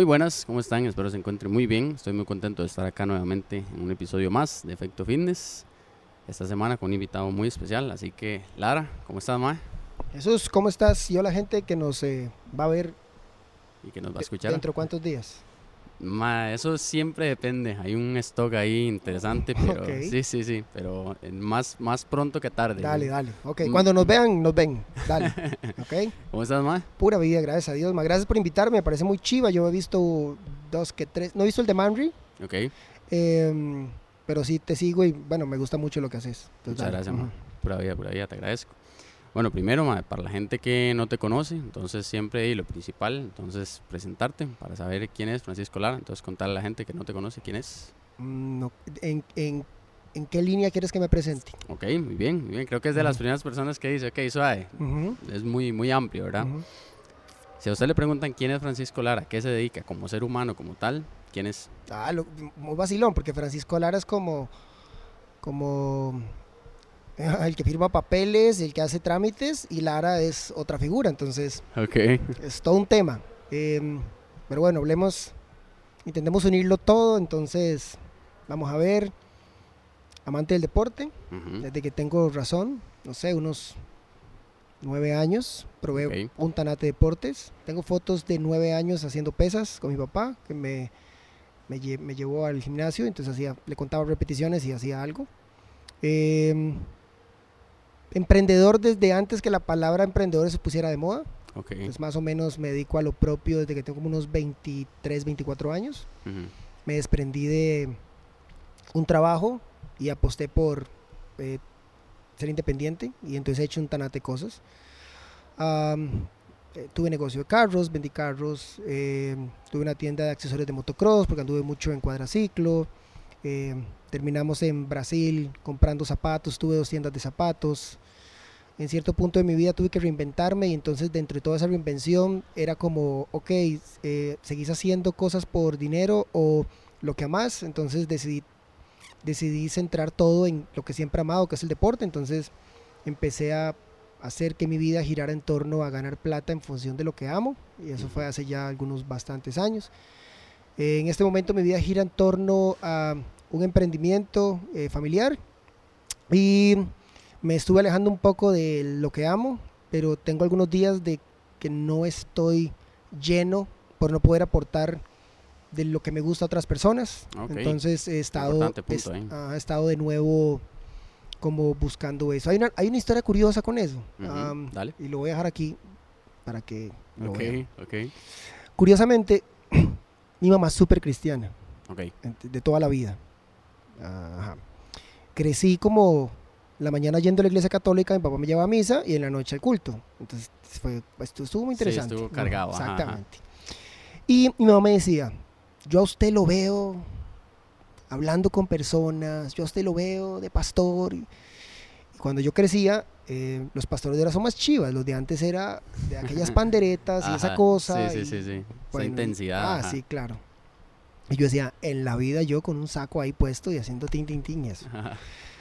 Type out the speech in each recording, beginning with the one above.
Muy buenas, ¿cómo están? Espero se encuentren muy bien. Estoy muy contento de estar acá nuevamente en un episodio más de Efecto Fitness. Esta semana con un invitado muy especial, así que Lara, ¿cómo estás, Mae? Jesús, ¿cómo estás? Y hola gente que nos eh, va a ver Y que nos va a escuchar. dentro de cuántos días. Ma, eso siempre depende. Hay un stock ahí interesante, pero sí, sí, sí, pero eh, más, más pronto que tarde. Dale, dale. Ok, Mm. cuando nos vean, nos ven. Dale. Ok. ¿Cómo estás, Mae? Pura vida, gracias a Dios. Ma, gracias por invitarme, me parece muy chiva. Yo he visto dos que tres. No he visto el de Manry, Ok, em, pero sí te sigo y bueno, me gusta mucho lo que haces. Entonces, muchas dale. gracias, Ujú. Mae. Pura vida, pura vida, te agradezco. Bueno, primero, para la gente que no te conoce, entonces siempre y lo principal, entonces presentarte para saber quién es Francisco Lara. Entonces contarle a la gente que no te conoce quién es. Mm, no, ¿En, en, en qué línea quieres que me presente? Ok, muy bien, muy bien. Creo que es de las primeras personas que dice, ok, suave. Ujú, Es muy, muy amplio, ¿verdad? Si a usted le preguntan quién es Francisco Lara, qué se dedica como ser humano, como tal, ¿quién es? Ah, lo- muy vacilón, porque Francisco Lara es como, como el que firma papeles, el que hace trámites, y Lara es otra figura, entonces Ok. es todo un tema. Em, pero bueno, hablemos, intentemos unirlo todo, entonces vamos a ver, amante del deporte, Ujú. desde que tengo razón, no sé, unos nueve años, probé Ok. un tanate de deportes. Tengo fotos de nueve años haciendo pesas con mi papá, que me, me, lle- me llevó al gimnasio, entonces hacía, le contaba repeticiones y hacía algo. Em, emprendedor desde antes que la palabra emprendedor se pusiera de moda. Ok. Pues más o menos me dedico a lo propio desde que tengo como unos 23, 24 años. Me desprendí de un trabajo y aposté por eh, ser independiente y entonces he hecho un tanate de cosas. Eh, tuve negocio de carros, vendí carros, eh, tuve una tienda de accesorios de motocross porque anduve mucho en cuadraciclo. Eh, terminamos en Brasil comprando zapatos, tuve dos tiendas de zapatos. En cierto punto de mi vida tuve que reinventarme y entonces dentro de toda esa reinvención era como, ok, eh, ¿seguís haciendo cosas por dinero o lo que amas? Entonces decidí, decidí centrar todo en lo que siempre he amado, que es el deporte. Entonces empecé a hacer que mi vida girara en torno a ganar plata en función de lo que amo y eso fue hace ya algunos bastantes años. En este momento mi vida gira en torno a un emprendimiento eh, familiar y me estuve alejando un poco de lo que amo, pero tengo algunos días de que no estoy lleno por no poder aportar de lo que me gusta a otras personas. Entonces he estado, Importante punto, es- ¿eh? ah, he estado de nuevo como buscando eso. Hay una, hay una historia curiosa con eso. Dale. y lo voy a dejar aquí para que lo vean. Curiosamente, mi mamá es súper cristiana, ok. ent- de toda la vida. Ajá. Crecí como la mañana yendo a la iglesia católica, mi papá me llevaba a misa y en la noche al culto. Entonces fue, esto estuvo muy Sí, interesante. estuvo Ujú, cargado, ajá, ajá. Exactamente. Y mi mamá me decía, yo a usted lo veo hablando con personas, yo a usted lo veo de pastor. Cuando yo crecía, eh, los pastores de ahora son más chivas, los de antes era de aquellas panderetas y esa cosa. Sí, sí, y- sí, sí. Esa bueno, intensidad. Ah, ajá. sí, claro. Y yo decía, en la vida yo con un saco ahí puesto y haciendo tin, tin, tin y eso. Ajá.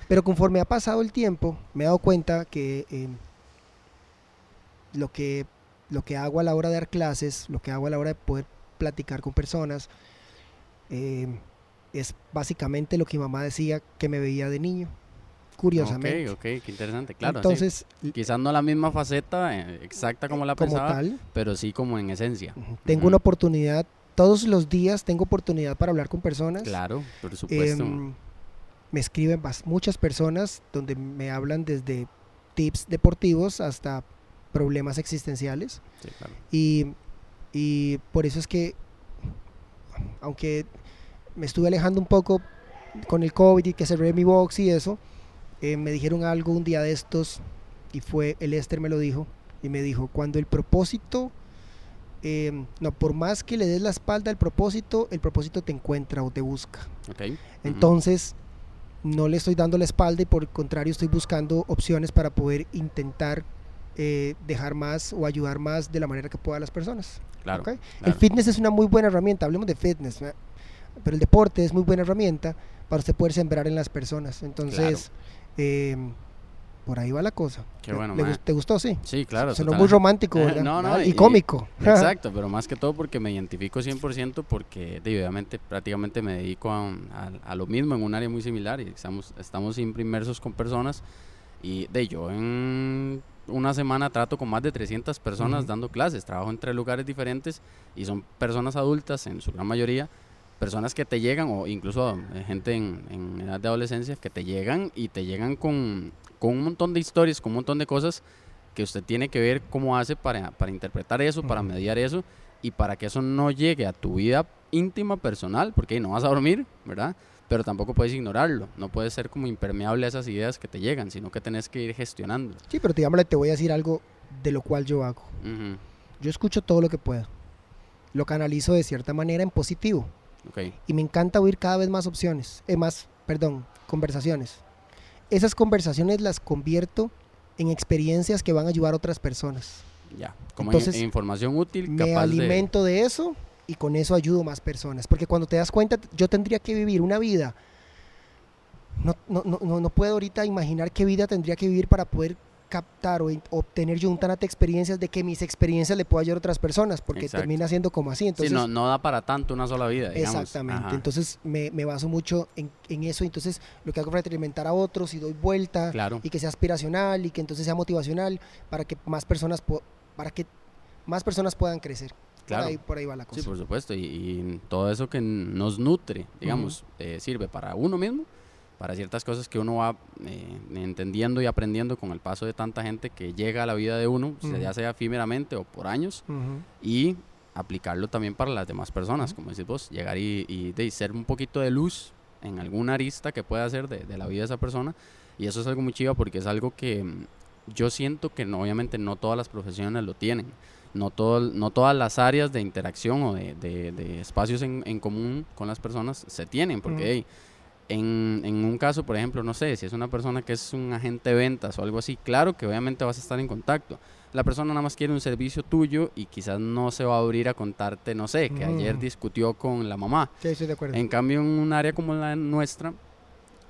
Pero conforme ha pasado el tiempo, me he dado cuenta que eh, lo que lo que hago a la hora de dar clases, lo que hago a la hora de poder platicar con personas, eh, es básicamente lo que mi mamá decía que me veía de niño, curiosamente. Ok, ok, qué interesante, claro. Entonces, sí. Quizás no la misma faceta eh, exacta como la como pensaba, tal, pero sí como en esencia. tengo una oportunidad, todos los días tengo oportunidad para hablar con personas. Claro, por supuesto. Em, me escriben muchas personas donde me hablan desde tips deportivos hasta problemas existenciales. Sí, claro. Y, y por eso es que, aunque me estuve alejando un poco con el COVID y que cerré mi box y eso, eh, me dijeron algo un día de estos y fue, el Esther me lo dijo, y me dijo, cuando el propósito, eh, no, por más que le des la espalda al propósito, el propósito te encuentra o te busca. Ok. ujú. Entonces, no le estoy dando la espalda y por el contrario estoy buscando opciones para poder intentar eh, dejar más o ayudar más de la manera que pueda a las personas. Claro. El claro. fitness es una muy buena herramienta, hablemos de fitness, pero el deporte es muy buena herramienta para usted poder sembrar en las personas. Entonces, eh, por ahí va la cosa. Qué bueno, ¿Le mae. gus- ¿Te gustó? Sí. Sí, claro. Sonó muy romántico, ¿verdad? No, no, y, y- cómico. Exacto, pero más que todo porque me identifico 100% porque obviamente prácticamente me dedico a, a- a lo mismo en un área muy similar y estamos, estamos siempre inmersos con personas y de yo en una semana trato con más de 300 personas dando clases, trabajo en tres lugares diferentes y son personas adultas en su gran mayoría, personas que te llegan o incluso eh, gente en, en edad de adolescencia que te llegan y te llegan con, con un montón de historias, con un montón de cosas que usted tiene que ver cómo hace para, para interpretar eso, para mediar eso y para que eso no llegue a tu vida íntima, personal, porque no vas a dormir, ¿verdad? Pero tampoco puedes ignorarlo, no puedes ser como impermeable a esas ideas que te llegan, sino que tenés que ir gestionando. Sí, pero digámosle, te voy a decir algo de lo cual yo hago. Ujú, Yo escucho todo lo que puedo. Lo canalizo de cierta manera en positivo. Y me encanta oír cada vez más opciones. Eh, más, perdón, conversaciones. Esas conversaciones las convierto en experiencias que van a ayudar a otras personas. ya. Como en- Entonces, en información útil, Me capaz de... alimento de eso y con eso ayudo más personas. Porque cuando te das cuenta, yo tendría que vivir una vida. No, no, no, no puedo ahorita imaginar qué vida tendría que vivir para poder captar o obtener yo un tanto de experiencias de que mis experiencias le puedo ayudar a otras personas, porque Exacto. termina siendo como así. Entonces, sí, no, no da para tanto una sola vida, digamos. Exactamente. Ajá, Entonces me, me baso mucho en, en eso. Entonces lo que hago es retroalimentar a otros y doy vuelta claro. y que sea aspiracional y que entonces sea motivacional para que más personas para que más personas puedan crecer. Claro. Por ahí, por ahí va la cosa. Sí, por supuesto, y, y todo eso que nos nutre, digamos, eh, sirve para uno mismo, para ciertas cosas que uno va eh, entendiendo y aprendiendo con el paso de tanta gente que llega a la vida de uno, sea, Ujú. ya sea efímeramente o por años, y aplicarlo también para las demás personas, como decís vos, llegar y, y de ser un poquito de luz en alguna arista que pueda hacer de, de la vida de esa persona, y eso es algo muy chiva porque es algo que mm, yo siento que no, obviamente no todas las profesiones lo tienen no, todo, no todas las áreas de interacción o de, espacios en, en común con las personas se tienen, porque hey, en, en un caso, por ejemplo, no sé, si es una persona que es un agente de ventas o algo así, claro que obviamente vas a estar en contacto. La persona nada más quiere un servicio tuyo y quizás no se va a abrir a contarte, no sé, que ayer Ujú. discutió con la mamá. Sí, estoy de acuerdo. En cambio, en un área como la nuestra,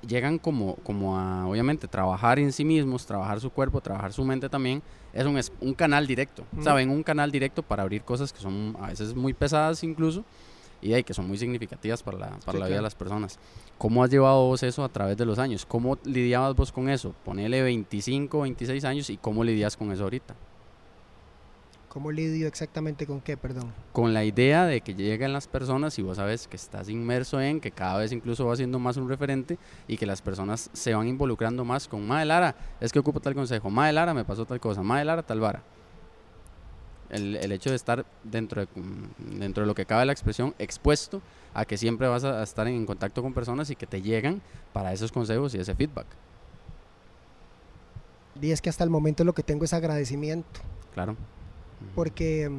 llegan como, como a, obviamente, trabajar en sí mismos, trabajar su cuerpo, trabajar su mente también. Es un, es un canal directo, Ujú. ¿saben? Un canal directo para abrir cosas que son a veces muy pesadas incluso y de, que son muy significativas para la, para Sí, la vida de claro. las personas. ¿Cómo has llevado vos eso a través de los años? ¿Cómo lidiabas vos con eso? Ponele 25, 26 años y cómo lidias con eso ahorita. ¿Cómo lidio exactamente con qué? Perdón. con la idea de que lleguen las personas y vos sabes que estás inmerso en, que cada vez incluso va siendo más un referente y que las personas se van involucrando más con Mae Lara, es que ocupo tal consejo, Mae Lara me pasó tal cosa, Mae Lara tal vara. El, el hecho de estar dentro de, dentro de lo que cabe la expresión expuesto a que siempre vas a, a estar en contacto con personas y que te llegan para esos consejos y ese feedback. Y es que hasta el momento lo que tengo es agradecimiento. Claro. Porque,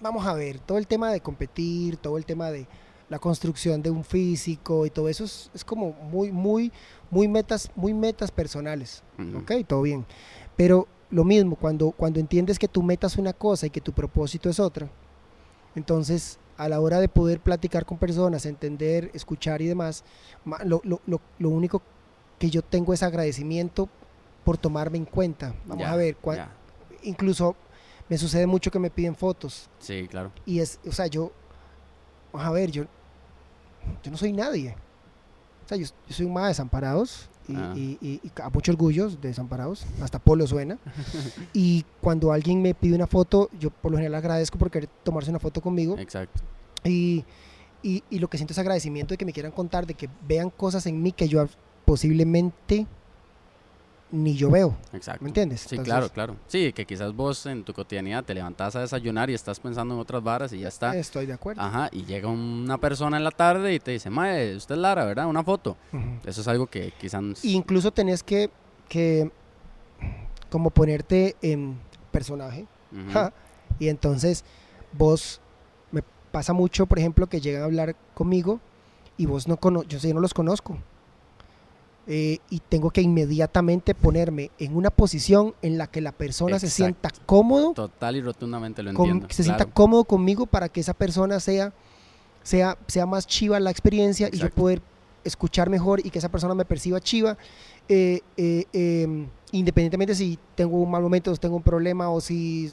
vamos a ver, todo el tema de competir, todo el tema de la construcción de un físico y todo eso es, es como muy, muy, muy metas, muy metas personales. Ujú. Ok, todo bien. Pero lo mismo, cuando, cuando entiendes que tu meta es una cosa y que tu propósito es otra, entonces a la hora de poder platicar con personas, entender, escuchar y demás, lo, lo- lo- lo único que yo tengo es agradecimiento por tomarme en cuenta. Vamos a ver, incluso me sucede mucho que me piden fotos Sí, claro. y es, o sea, yo, vamos a ver, yo, yo no soy nadie. Sea, yo, yo soy un más desamparados y, Ah. y- y- y a mucho orgullo de desamparados, hasta Polo suena. y cuando alguien me pide una foto, yo por lo general agradezco por querer tomarse una foto conmigo. Exacto. Y lo que siento es agradecimiento de que me quieran contar, de que vean cosas en mí que yo posiblemente ni yo veo. Exacto. ¿Me entiendes? Sí, Entonces, claro, claro. Sí, que quizás vos en tu cotidianidad te levantás a desayunar y estás pensando en otras varas y ya está. Estoy de acuerdo. Ajá, y llega una persona en la tarde y te dice, Mae, usted es Lara, ¿verdad? Una foto. Eso es algo que quizás... Incluso tenés que, que como ponerte en personaje. Ja, Y entonces vos, me pasa mucho, por ejemplo, que llegan a hablar conmigo y vos no cono yo yo no los conozco. Eh, y tengo que inmediatamente ponerme en una posición en la que la persona se sienta cómodo, Total y rotundamente lo entiendo. se sienta cómodo conmigo para que esa persona sea, sea, sea más chiva la experiencia y yo poder escuchar mejor y que esa persona me perciba chiva. Eh, eh, eh, independientemente si tengo un mal momento, si tengo un problema o si...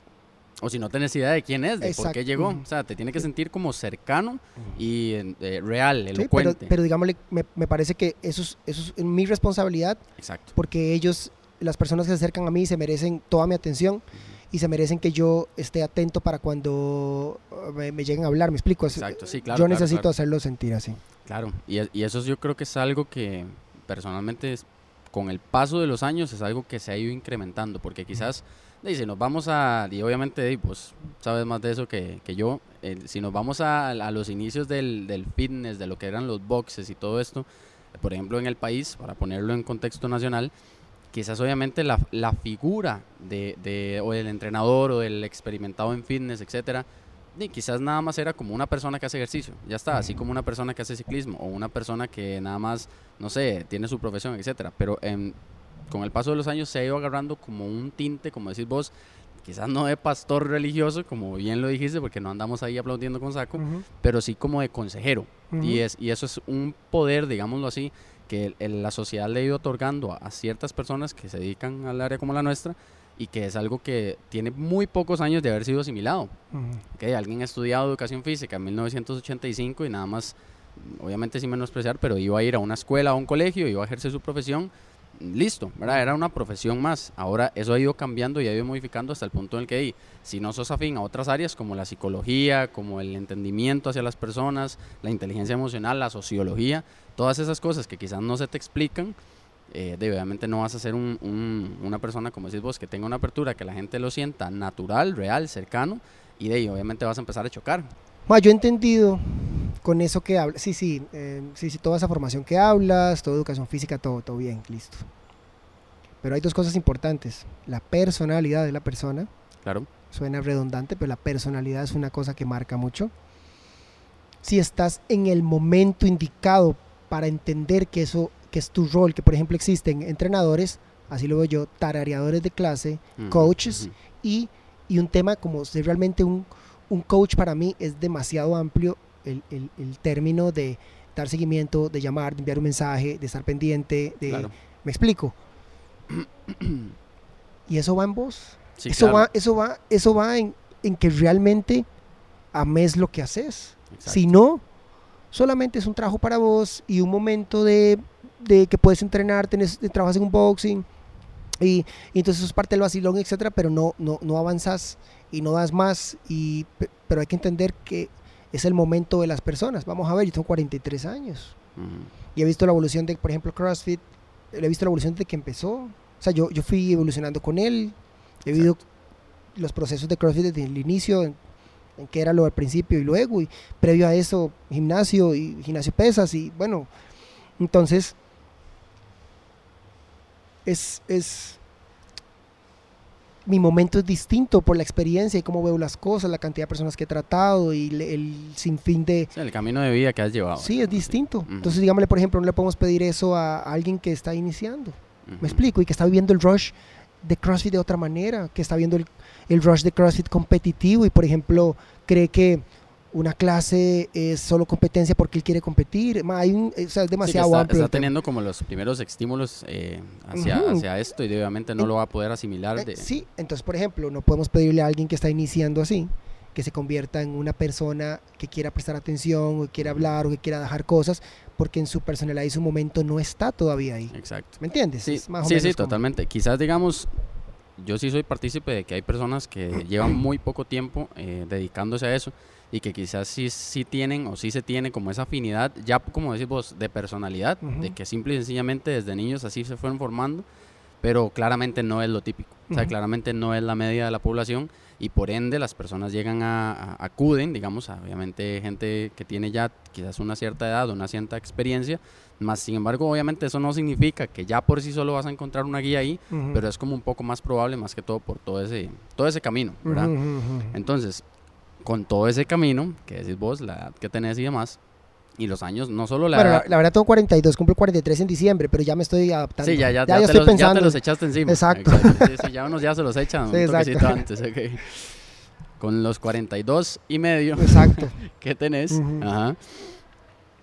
O si no tienes idea de quién es, de por qué Exacto. llegó. O sea, te tiene que sentir como cercano y eh, real, Sí, pero, elocuente. pero digámosle, me, me parece que eso es, eso es mi responsabilidad Exacto. porque ellos, las personas que se acercan a mí, se merecen toda mi atención y se merecen que yo esté atento para cuando uh, me, me lleguen a hablar, me explico. Exacto, sí, claro. yo claro, necesito claro. hacerlo sentir así. Claro, y, y eso yo creo que es algo que personalmente con el paso de los años es algo que se ha ido incrementando, porque quizás, y si nos vamos a, y obviamente pues sabes más de eso que, que yo, eh, si nos vamos a, a los inicios del, del fitness, de lo que eran los boxes y todo esto, por ejemplo en el país, para ponerlo en contexto nacional, quizás obviamente la, la figura de, de- o del entrenador o del experimentado en fitness, etcétera, y quizás nada más era como una persona que hace ejercicio, ya está, así como una persona que hace ciclismo o una persona que nada más, no sé, tiene su profesión, etcétera. Pero em, con el paso de los años se ha ido agarrando como un tinte, como decís vos, quizás no de pastor religioso, como bien lo dijiste, porque no andamos ahí aplaudiendo con saco, pero sí como de consejero. Y, es, y eso es un poder, digámoslo así, que el- el- la sociedad le ha ido otorgando a, a ciertas personas que se dedican al área como la nuestra y que es algo que tiene muy pocos años de haber sido asimilado. Ok, alguien ha estudiado educación física en 1985 y nada más, obviamente sin menospreciar, pero iba a ir a una escuela, a un colegio, iba a ejercer su profesión, listo, ¿verdad? Era una profesión más. Ahora eso ha ido cambiando y ha ido modificando hasta el punto en el que si no sos afín a otras áreas como la psicología, como el entendimiento hacia las personas, la inteligencia emocional, la sociología, todas esas cosas que quizás no se te explican, eh, de- obviamente no vas a ser un- un- una persona, como decís vos, que tenga una apertura, que la gente lo sienta natural, real, cercano, y de ahí obviamente vas a empezar a chocar. Ma, yo he entendido con eso que hablas, sí, sí, eh, sí, sí, toda esa formación que hablas, toda educación física, todo, todo bien, listo. Pero hay dos cosas importantes. La personalidad de la persona, Claro, suena redundante, pero la personalidad es una cosa que marca mucho. Si estás en el momento indicado para entender que eso que es tu rol, que por ejemplo existen entrenadores, así lo veo yo, tarareadores de clase Ujú, Coaches. ujú. y, y un tema como ser realmente un, un coach para mí es demasiado amplio el, el- el término de dar seguimiento, de llamar, de enviar un mensaje, de estar pendiente, de... Claro. ¿Me explico? y eso va en vos. Sí, eso, claro, va, eso va, eso va en, en que realmente ames lo que haces. exacto. Si no, solamente es un trabajo para vos y un momento de, de que puedes entrenar, tenés, de- trabajas en un boxing y, y entonces eso es parte del vacilón, etcétera, pero no, no, no avanzas y no das más. Y, pe- pero hay que entender que es el momento de las personas. Vamos a ver, yo tengo 43 años Ujú. y he visto la evolución de, por ejemplo, CrossFit, he visto la evolución desde que empezó. O sea, yo, yo fui evolucionando con él, he vivido los procesos de CrossFit desde el inicio, en, en qué era lo al principio y luego, y previo a eso, gimnasio y gimnasio pesas, y bueno, entonces, es, es, mi momento es distinto por la experiencia y cómo veo las cosas, la cantidad de personas que he tratado y le- el sinfín de, Sí, el camino de vida que has llevado. Sí, es distinto. Entonces, digámosle, por ejemplo, no le podemos pedir eso a alguien que está iniciando. ¿Me explico? Y que está viviendo el rush de CrossFit de otra manera, que está viendo el, el rush de CrossFit competitivo y, por ejemplo, cree que una clase es solo competencia porque él quiere competir. Hay un, o sea, es Sí, demasiado está, amplio. está tema. teniendo como los primeros estímulos eh, hacia, esto y obviamente no lo va a poder asimilar. Eh, De, Sí, entonces, por ejemplo, no podemos pedirle a alguien que está iniciando así que se convierta en una persona que quiera prestar atención o que quiera hablar o que quiera dejar cosas porque en su personalidad y su momento no está todavía ahí. Exacto. ¿Me entiendes? Sí, Es más o sí, sí, como- totalmente. Quizás, digamos, yo sí soy partícipe de que hay personas que llevan muy poco tiempo eh, dedicándose a eso y que quizás sí, sí tienen o sí se tiene como esa afinidad, ya como decís vos, de personalidad, de Ujú. que simple y sencillamente desde niños así se fueron formando, pero claramente no es lo típico. O sea, claramente no es la media de la población y por ende las personas llegan a, a- acuden, digamos, a, obviamente gente que tiene ya quizás una cierta edad, una cierta experiencia, más sin embargo, obviamente eso no significa que ya por sí solo vas a encontrar una guía ahí, Ujú. pero es como un poco más probable más que todo por todo ese, todo ese camino, ¿verdad? Entonces, con todo ese camino, que decís vos, la edad que tenés y demás, y los años, no solo la Bueno, edad... la, la verdad tengo 42, cumplo 43 en diciembre, pero ya me estoy adaptando. Sí, ya, ya, ya, ya, te estoy los, ya te pensando. los echaste encima. Exacto. Sí, sí, ya unos ya se los echan Sí, un exacto. toquecito antes. Con los 42 y medio Exacto. que tenés, Ujú. ajá,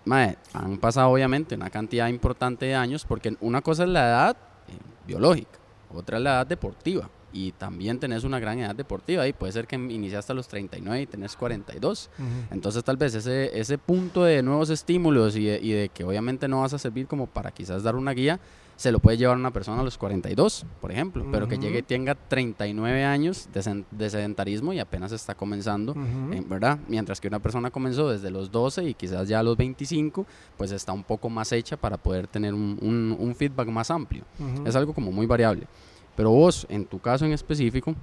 mae, han pasado obviamente una cantidad importante de años, porque una cosa es la edad eh, biológica, otra es la edad deportiva. Y también tenés una gran edad deportiva. Y puede ser que iniciaste a los 39 y tenés 42. Entonces tal vez ese, ese punto de nuevos estímulos y de, y de que obviamente no vas a servir como para quizás dar una guía, se lo puede llevar una persona a los 42, por ejemplo, pero que llegue y tenga 39 años de, sedentarismo y apenas está comenzando, eh, ¿verdad? Mientras que una persona comenzó desde los 12 y quizás ya a los 25, pues está un poco más hecha para poder tener un, feedback más amplio. Es algo como muy variable. Pero vos, en tu caso en específico,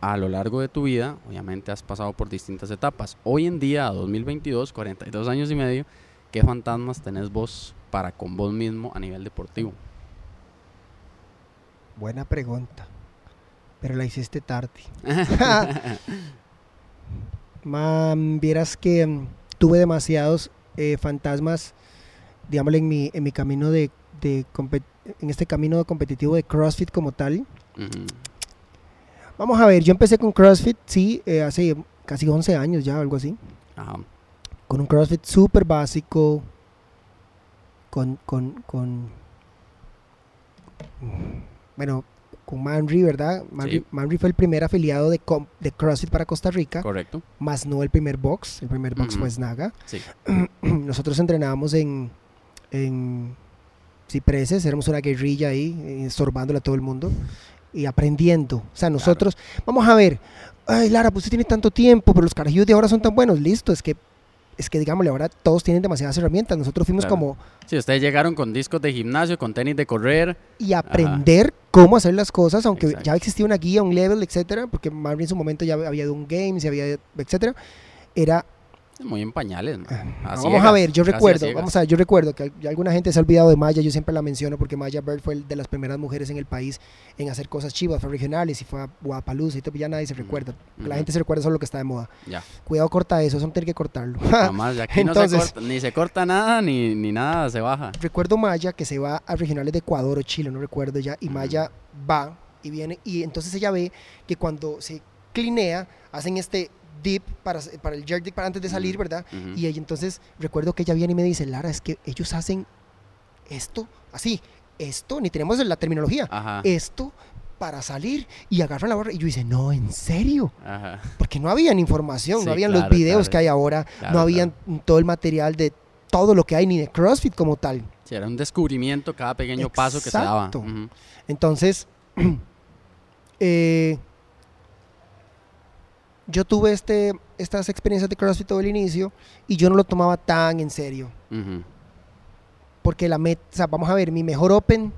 a lo largo de tu vida, obviamente has pasado por distintas etapas. Hoy en día, 2022, 42 años y medio, ¿qué fantasmas tenés vos para con vos mismo a nivel deportivo? Buena pregunta, pero la hiciste tarde. Man, vieras que mm, tuve demasiados eh, fantasmas, digámosle, en mi, en mi camino de, en este camino competitivo de CrossFit como tal. Vamos a ver, yo empecé con CrossFit, sí, eh, hace casi 11 años ya, algo así. Con un CrossFit súper básico, con, con, con bueno, con Manry, ¿verdad? Manry, fue el primer afiliado de, de, CrossFit para Costa Rica. Correcto. Más no el primer box. El primer box fue Snaga. Sí. Nosotros entrenábamos en, en cipreses, éramos una guerrilla ahí, estorbándole a todo el mundo y aprendiendo. O sea, nosotros, vamos a ver, ay Lara, pues usted tiene tanto tiempo, pero los carajillos de ahora son tan buenos. Listo, es que es que digámosle, ahora todos tienen demasiadas herramientas. Nosotros fuimos como... Sí, ustedes llegaron con discos de gimnasio, con tenis de correr. Y aprender cómo hacer las cosas, aunque ya existía una guía, un level, etcétera, porque Marvin en su momento ya había de un games, y había, etcétera. Era muy en pañales. Ah, vamos a ver, yo recuerdo, vamos a ver, yo recuerdo que alguna gente se ha olvidado de Maya, yo siempre la menciono porque Maya Bird fue de las primeras mujeres en el país en hacer cosas chivas, fue regionales y fue a Guapaluz y todo, ya nadie se recuerda. La gente se recuerda solo lo que está de moda. Ya. Cuidado, corta eso, eso no tiene que cortarlo. Además, aquí Entonces, no se corta, ni se corta nada, ni, ni nada se baja. Recuerdo Maya que se va a regionales de Ecuador o Chile, no recuerdo ya, y Maya va y viene, y entonces ella ve que cuando se clinea, hacen este dip para, para el jerk dip para antes de salir, ¿verdad? Y ella, entonces recuerdo que ella viene y me dice, Lara, es que ellos hacen esto así, esto, ni tenemos la terminología, esto para salir y agarran la barra. Y yo dice, no, en serio. Porque no habían información, no habían los videos que hay ahora, no habían todo el material de todo lo que hay, ni de CrossFit como tal. Sí, era un descubrimiento cada pequeño paso que se daba. Entonces, eh, yo tuve este, estas experiencias de CrossFit todo el inicio y yo no lo tomaba tan en serio. Porque la meta, o sea, vamos a ver, mi mejor Open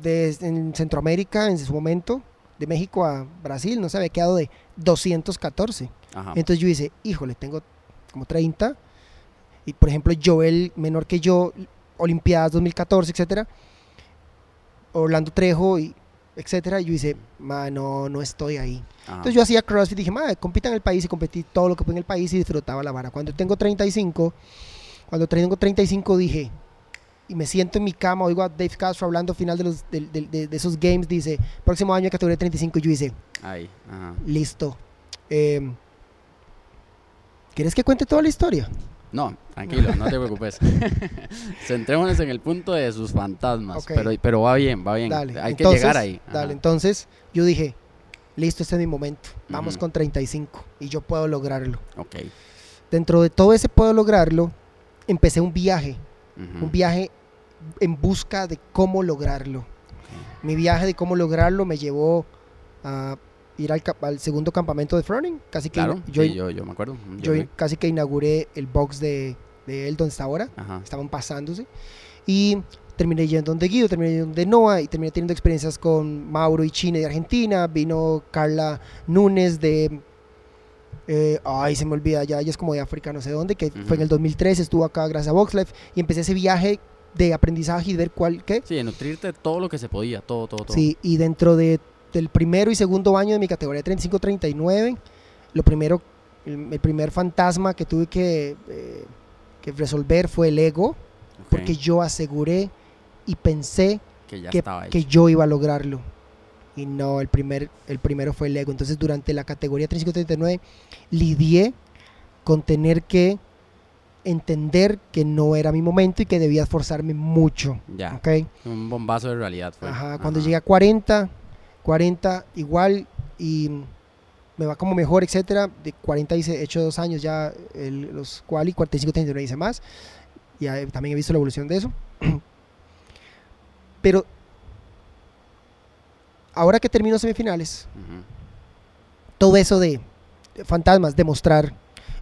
de, en Centroamérica en su momento, de México a Brasil, no se había quedado de 214. Entonces yo hice, híjole, tengo como 30. Y por ejemplo, Joel, menor que yo, Olimpiadas 2014, etcétera. Orlando Trejo y etcétera. Y yo hice, no, no estoy ahí. Entonces yo hacía CrossFit y dije, ma, compita en el país y competí todo lo que fue en el país y disfrutaba la vara. Cuando tengo 35, cuando tengo 35 dije, y me siento en mi cama, oigo a Dave Castro hablando final de, los, de, esos games, dice, próximo año categoría 35, y yo hice, Ahí, listo. Eh, ¿Quieres que cuente toda la historia? No, tranquilo, no te preocupes. Centrémonos en el punto de sus fantasmas. Pero, pero va bien, va bien. Hay que llegar ahí. Dale, entonces yo dije, listo, este es mi momento. Vamos con 35 y yo puedo lograrlo. Ok. Dentro de todo ese puedo lograrlo, empecé un viaje. Un viaje en busca de cómo lograrlo. Mi viaje de cómo lograrlo me llevó a ir al, segundo campamento de Froning. Casi que yo, yo, me acuerdo. Yo, casi que inauguré el box de, de él donde está ahora. Estaban pasándose. Y terminé yendo donde Guido, terminé yendo donde Noah y terminé teniendo experiencias con Mauro y China de Argentina. Vino Carla Núñez de. Eh, ay, se me olvida, ya ella es como de África, no sé dónde, que fue en el 2003, estuvo acá gracias a VoxLife y empecé ese viaje de aprendizaje y de ver cuál, qué. Sí, de nutrirte todo lo que se podía, todo, todo, todo. Sí, y dentro de del primero y segundo año de mi categoría 35-39, lo primero, el, primer fantasma que tuve que, eh, que resolver fue el ego, porque yo aseguré y pensé que, que, yo iba a lograrlo. Y no, el, primer, el primero fue el ego. Entonces durante la categoría 35-39 lidié con tener que entender que no era mi momento y que debía esforzarme mucho. Ya. ¿ok? Un bombazo de realidad fue. Ajá, cuando llegué a 40, 40 igual y me va como mejor, etcétera. De 40 hice, he hecho dos años ya el- los quali, 45, 39 hice más. Ya he- también he visto la evolución de eso. Pero ahora que termino semifinales, todo eso de fantasmas, demostrar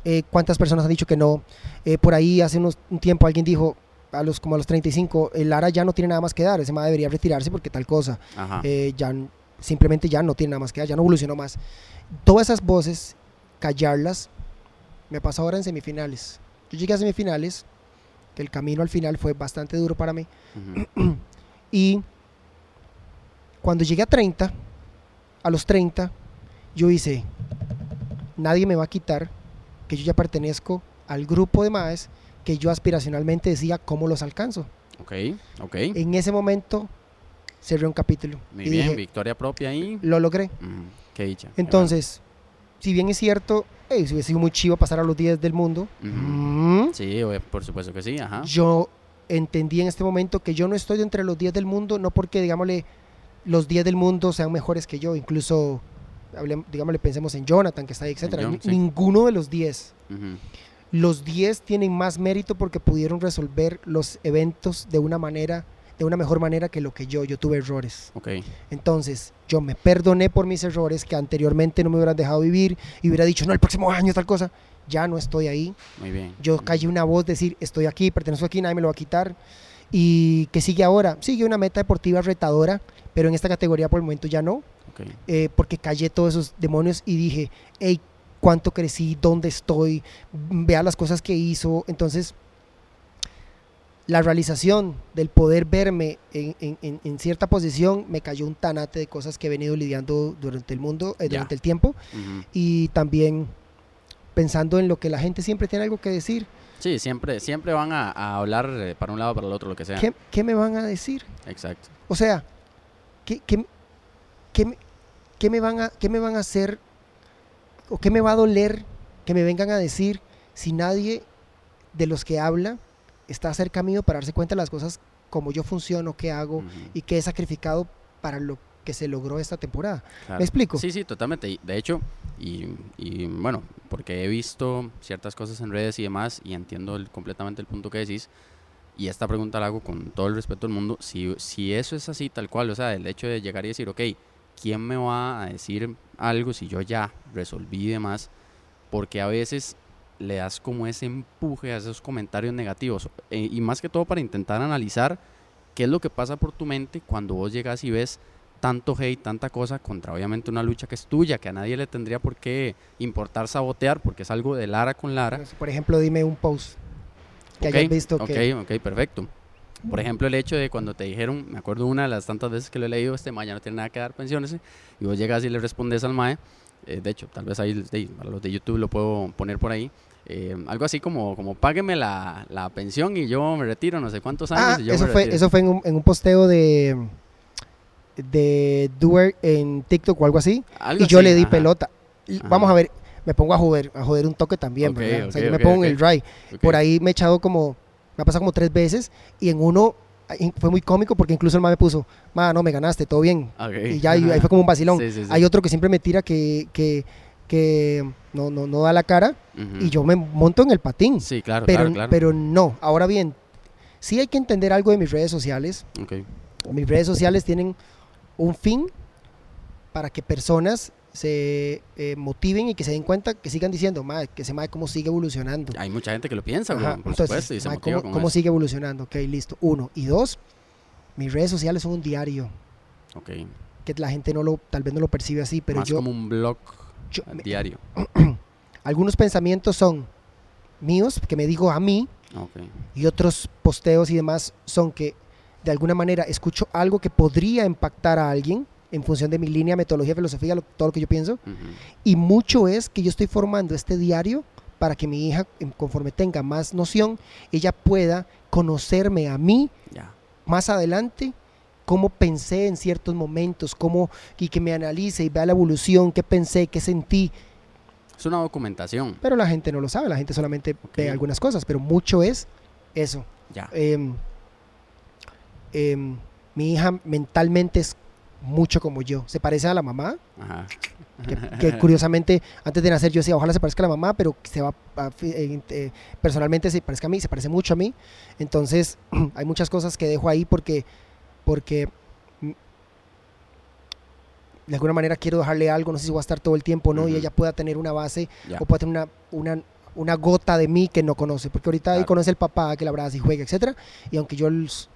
eh, cuántas personas han dicho que no. Eh, por ahí hace unos, un tiempo alguien dijo, a los, como a los 35, el Lara ya no tiene nada más que dar, ese ma debería retirarse porque tal cosa. Eh, ya simplemente ya no tiene nada más que dar, ya no evolucionó más. Todas esas voces, callarlas, me pasa ahora en semifinales. Yo llegué a semifinales, que el camino al final fue bastante duro para mí, Ujú. y cuando llegué a 30, a los 30, yo hice, nadie me va a quitar que yo ya pertenezco al grupo de maes que yo aspiracionalmente decía cómo los alcanzo. Ok, ok. En ese momento cerré un capítulo Muy y bien, dije, victoria propia ahí. lo logré. Qué dicha. qué Entonces, si bien es cierto, hey, si hubiese sido muy chivo pasar a los 10 del mundo, mm. Sí, por supuesto que sí, ajá. yo entendí en este momento que yo no estoy entre los 10 del mundo, no porque, digámosle, los 10 del mundo sean mejores que yo, incluso, digámosle, pensemos en Jonathan, que está ahí, etcétera. Sí. Ninguno de los 10. Ujú. Los 10 tienen más mérito porque pudieron resolver los eventos de una manera, de una mejor manera que lo que yo. Yo tuve errores. Ok, Entonces, yo me perdoné por mis errores que anteriormente no me hubieran dejado vivir y hubiera dicho, no, el próximo año tal cosa. Ya no estoy ahí. muy bien. Yo callé una voz decir, estoy aquí, pertenezco aquí, nadie me lo va a quitar. ¿Y qué sigue ahora? Sigue una meta deportiva retadora, pero en esta categoría por el momento ya no, Ok, eh, porque callé todos esos demonios y dije, hey, cuánto crecí, dónde estoy, vea las cosas que hizo. Entonces, la realización del poder verme en, en- en- cierta posición me cayó un tanate de cosas que he venido lidiando durante el mundo, eh, durante el tiempo, y también pensando en lo que la gente siempre tiene algo que decir. Sí, siempre, siempre van a, a hablar eh, para un lado, para el otro, lo que sea. ¿Qué, qué me van a decir? Exacto. O sea, ¿qué, qué, qué me- qué me van a, ¿qué me van a hacer o qué me va a doler que me vengan a decir si nadie de los que habla está cerca mío para darse cuenta de las cosas como yo funciono, qué hago Ujú, y qué he sacrificado para lo que se logró esta temporada? claro. ¿Me explico? Sí, sí, totalmente. De hecho, y, y, bueno, porque he visto ciertas cosas en redes y demás y entiendo el- completamente el punto que decís. Y esta pregunta la hago con todo el respeto del mundo. Si, si eso es así, tal cual, o sea, el hecho de llegar y decir, ok, ¿quién me va a decir algo si yo ya resolví y demás? Porque a veces le das como ese empuje a esos comentarios negativos. eh, y más que todo para intentar analizar qué es lo que pasa por tu mente cuando vos llegas y ves tanto hate, tanta cosa contra obviamente una lucha que es tuya, que a nadie le tendría por qué importar sabotear, porque es algo de Lara con Lara. Por ejemplo, dime un post que Ok, hayas visto ok, que... ok, perfecto. Por ejemplo, el hecho de cuando te dijeron, me acuerdo una de las tantas veces que lo he leído, este mae ya no tiene nada que dar pensiones, y vos llegas y le respondes al mae, eh, de hecho, tal vez ahí, de- para los de YouTube lo puedo poner por ahí, eh, algo así como, como págueme la, la pensión y yo me retiro no sé cuántos años Ah, y yo eso me fue, retiro. eso fue en un, en un posteo de de Doer en TikTok o algo así. Algo y yo así, le di ajá. pelota. Y Ajá. vamos a ver, me pongo a joder, a joder un toque también, ¿verdad? O sea, yo me pongo en el dry. Por ahí me he echado como, me ha pasado como tres veces y en uno ahí fue muy cómico porque incluso el ma me puso, ma, no, me ganaste, todo bien. Y ya y ahí fue como un vacilón. Sí, sí, sí. Hay otro que siempre me tira que, que, que no, no, no da la cara y yo me monto en el patín. Sí, claro, pero, claro, claro. pero no. Ahora bien, sí hay que entender algo de mis redes sociales. Ok, Mis redes sociales tienen un fin para que personas se eh, motiven y que se den cuenta, que sigan diciendo, "Mae, que se mae cómo sigue evolucionando. Hay mucha gente que lo piensa, Ajá, por entonces, supuesto, y se "Mae, motiva ¿cómo, con cómo eso. sigue evolucionando? Ok, listo. Uno. Y dos, mis redes sociales son un diario, Ok, que la gente no lo, tal vez no lo percibe así, pero más yo, como un blog yo- me- diario. algunos pensamientos son míos, que me digo a mí, y otros posteos y demás son que de alguna manera escucho algo que podría impactar a alguien en función de mi línea, metodología, filosofía, lo- todo lo que yo pienso. Y mucho es que yo estoy formando este diario para que mi hija, em, conforme tenga más noción, ella pueda conocerme a mí más adelante, cómo pensé en ciertos momentos, cómo, y que me analice y vea la evolución, qué pensé, qué sentí. Es una documentación. Pero la gente no lo sabe, la gente solamente Ok. ve algunas cosas, pero mucho es eso. Ya. Em, em, mi hija mentalmente es mucho como yo. Se parece a la mamá, Ajá. que, que curiosamente antes de nacer yo decía, ojalá se parezca a la mamá, pero se va a- eh, eh, personalmente se parezca a mí, se parece mucho a mí. Entonces hay muchas cosas que dejo ahí porque, porque de alguna manera quiero dejarle algo, no sé si voy a estar todo el tiempo o no, y Ujú. ella pueda tener una base Ya. o pueda tener una, una, una gota de mí que no conoce, porque ahorita ahí Claro. conoce el papá, que la abraza y juega, etcétera, y aunque yo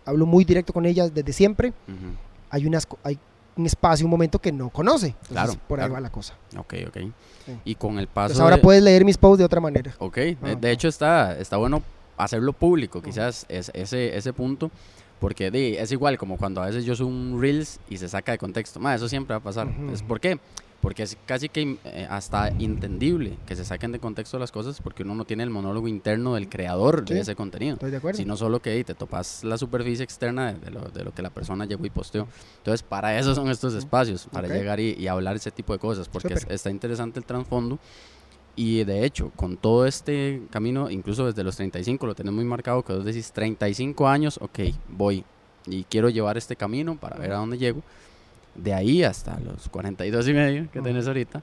hablo muy directo con ella desde siempre, Ujú. hay, unas, hay un espacio, un momento que no conoce. Entonces, Claro, por ahí claro. va la cosa. Ok, ok. Sí. Y con el paso. Entonces ahora de- puedes leer mis posts de otra manera. Ok, de, Ah. de hecho está, está bueno hacerlo público, quizás es, ese, ese punto, porque es igual como cuando a veces yo subo un Reels y se saca de contexto. Ma, eso siempre va a pasar. Ujú. ¿Es ¿Por qué? Porque es casi que eh, hasta entendible que se saquen de contexto las cosas porque uno no tiene el monólogo interno del creador Sí. de ese contenido. ¿Estoy de acuerdo? Sino solo que te topas la superficie externa de, de lo, de lo que la persona llegó y posteó. Entonces, para eso son estos espacios, para Ok. llegar y, y hablar ese tipo de cosas, porque es- está interesante el trasfondo. Y de hecho, con todo este camino, incluso desde los 35, lo tenés muy marcado, que vos decís 35 años, ok, voy. Y quiero llevar este camino para ver a dónde llego. De ahí hasta los 42 y medio que tenés ahorita,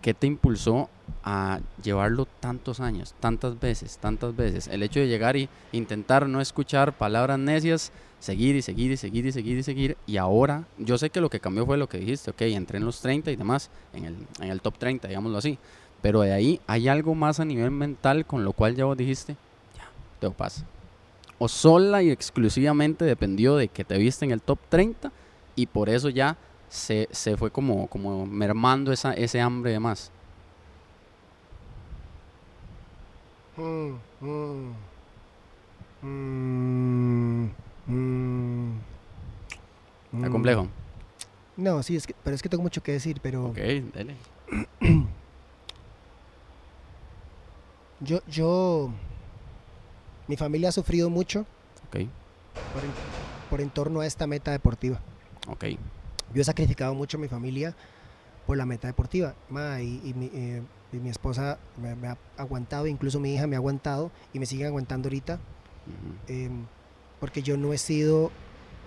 ¿qué te impulsó a llevarlo tantos años, tantas veces, tantas veces? El hecho de llegar y intentar no escuchar palabras necias, seguir y seguir y seguir y seguir y seguir. Y ahora, yo sé que lo que cambió fue lo que dijiste, ok, entré en los 30 y demás, en el, en el top 30, digámoslo así. Pero de ahí hay algo más a nivel mental con lo cual ya vos dijiste, ya, te pasa. O sola y exclusivamente dependió de que te viste en el top 30 y por eso ya se, se fue como, como mermando esa, ese hambre de más. Mm, mm, mm, ¿Está complejo? No, sí, es que, pero es que tengo mucho que decir, pero Ok, dele. yo, yo, mi familia ha sufrido mucho Ok, por en, por en torno a esta meta deportiva. ok. Yo he sacrificado mucho a mi familia por la meta deportiva. Ma, y, y mi, eh, y mi esposa me, me ha aguantado, incluso mi hija me ha aguantado y me sigue aguantando ahorita, em, porque yo no he sido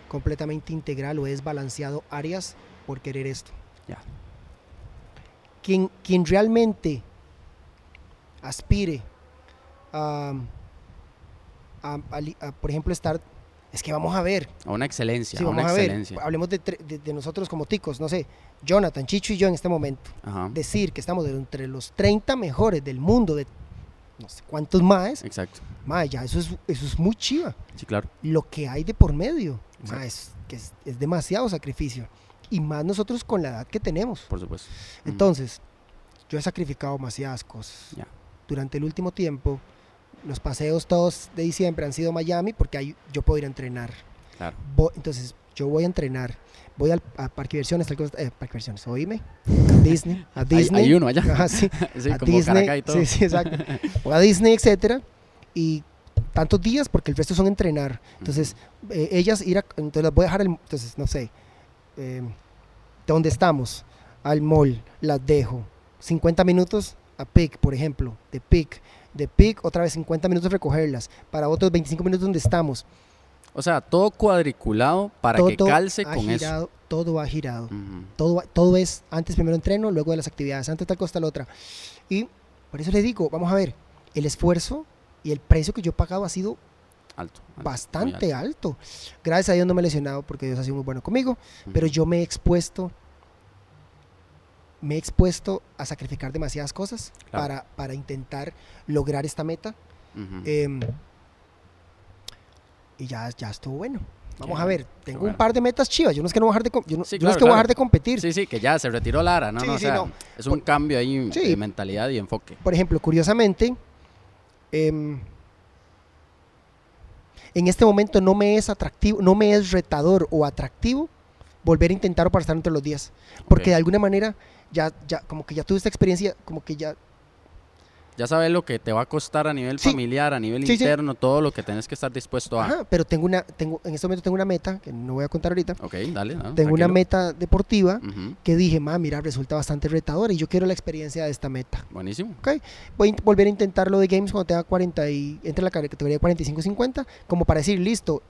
completamente integral o he desbalanceado áreas por querer esto. Ya. Quien, quien realmente aspire a, a- a li- a, por ejemplo, estar, es que vamos a ver, A una excelencia, Sí, a una vamos a ver, excelencia. hablemos de, tre- de- de nosotros como ticos, no sé, Jonathan, Chicho y yo en este momento. Ajá, Decir que estamos entre los 30 mejores del mundo, de no sé cuántos más, exacto. ma, ya eso es, eso es muy chiva. Sí, claro. Lo que hay de por medio, Exacto. es, que es, es demasiado sacrificio. Y más nosotros con la edad que tenemos. Por supuesto. Entonces, yo he sacrificado demasiadas cosas. Ya. Durante el último tiempo, los paseos todos de diciembre han sido Miami porque ahí yo puedo ir a entrenar. Claro. Vo- entonces, yo voy a entrenar. Voy al a Parque Diversiones, tal cosa- eh, Parque Diversiones, oíme. Disney, a Disney. hay uno allá. Ajá, sí, sí, a como Disney. Y todo. Sí, sí, exacto. Voy a Disney, etcétera. Y tantos días porque el resto son entrenar. Entonces, eh, ellas ir a, entonces las voy a dejar, el- entonces, no sé, eh, de donde estamos, al mall, las dejo. 50 minutos a PIC, por ejemplo, de PIC. De PIC, otra vez 50 minutos recogerlas. Para otros 25 minutos donde estamos. O sea, todo cuadriculado para que todo calce ha con eso. girado, Todo ha girado. Ujú. Todo, va- todo es antes primero entreno, luego de las actividades, antes tal cosa, tal otra. Y por eso le digo, vamos a ver, el esfuerzo y el precio que yo he pagado ha sido Alto. bastante alto. alto. Gracias a Dios no me he lesionado porque Dios ha sido muy bueno conmigo, pero yo me he expuesto, me he expuesto a sacrificar demasiadas cosas Claro. para, para intentar lograr esta meta. Ujú. em, y ya, ya estuvo bueno. Vamos a ver, tengo bueno. un par de metas chivas. Yo no es que no voy a dejar de, yo no, Sí, yo no es claro, que voy a claro. dejar de competir. Sí, sí, que ya se retiró Lara, ¿no? Sí, no, o sí, sea, no. Es un cambio ahí Sí. de mentalidad y enfoque. Por ejemplo, curiosamente, em, en este momento no me es atractivo, no me es retador o atractivo volver a intentarlo para estar entre los días. Porque Ok. de alguna manera ya, ya, como que ya tuve esta experiencia, como que ya, ya sabes lo que te va a costar a nivel Sí. familiar, a nivel Sí, sí. interno, todo lo que tenés que estar dispuesto a. Ajá, pero tengo una, tengo, en este momento tengo una meta, que no voy a contar ahorita, Ok, dale. no, tengo una meta deportiva que dije, ma, mira, resulta bastante retadora y yo quiero la experiencia de esta meta. Buenísimo. Voy a volver a intentar lo de games cuando tenga 40 y entre la categoría de 45-50, como para decir, listo,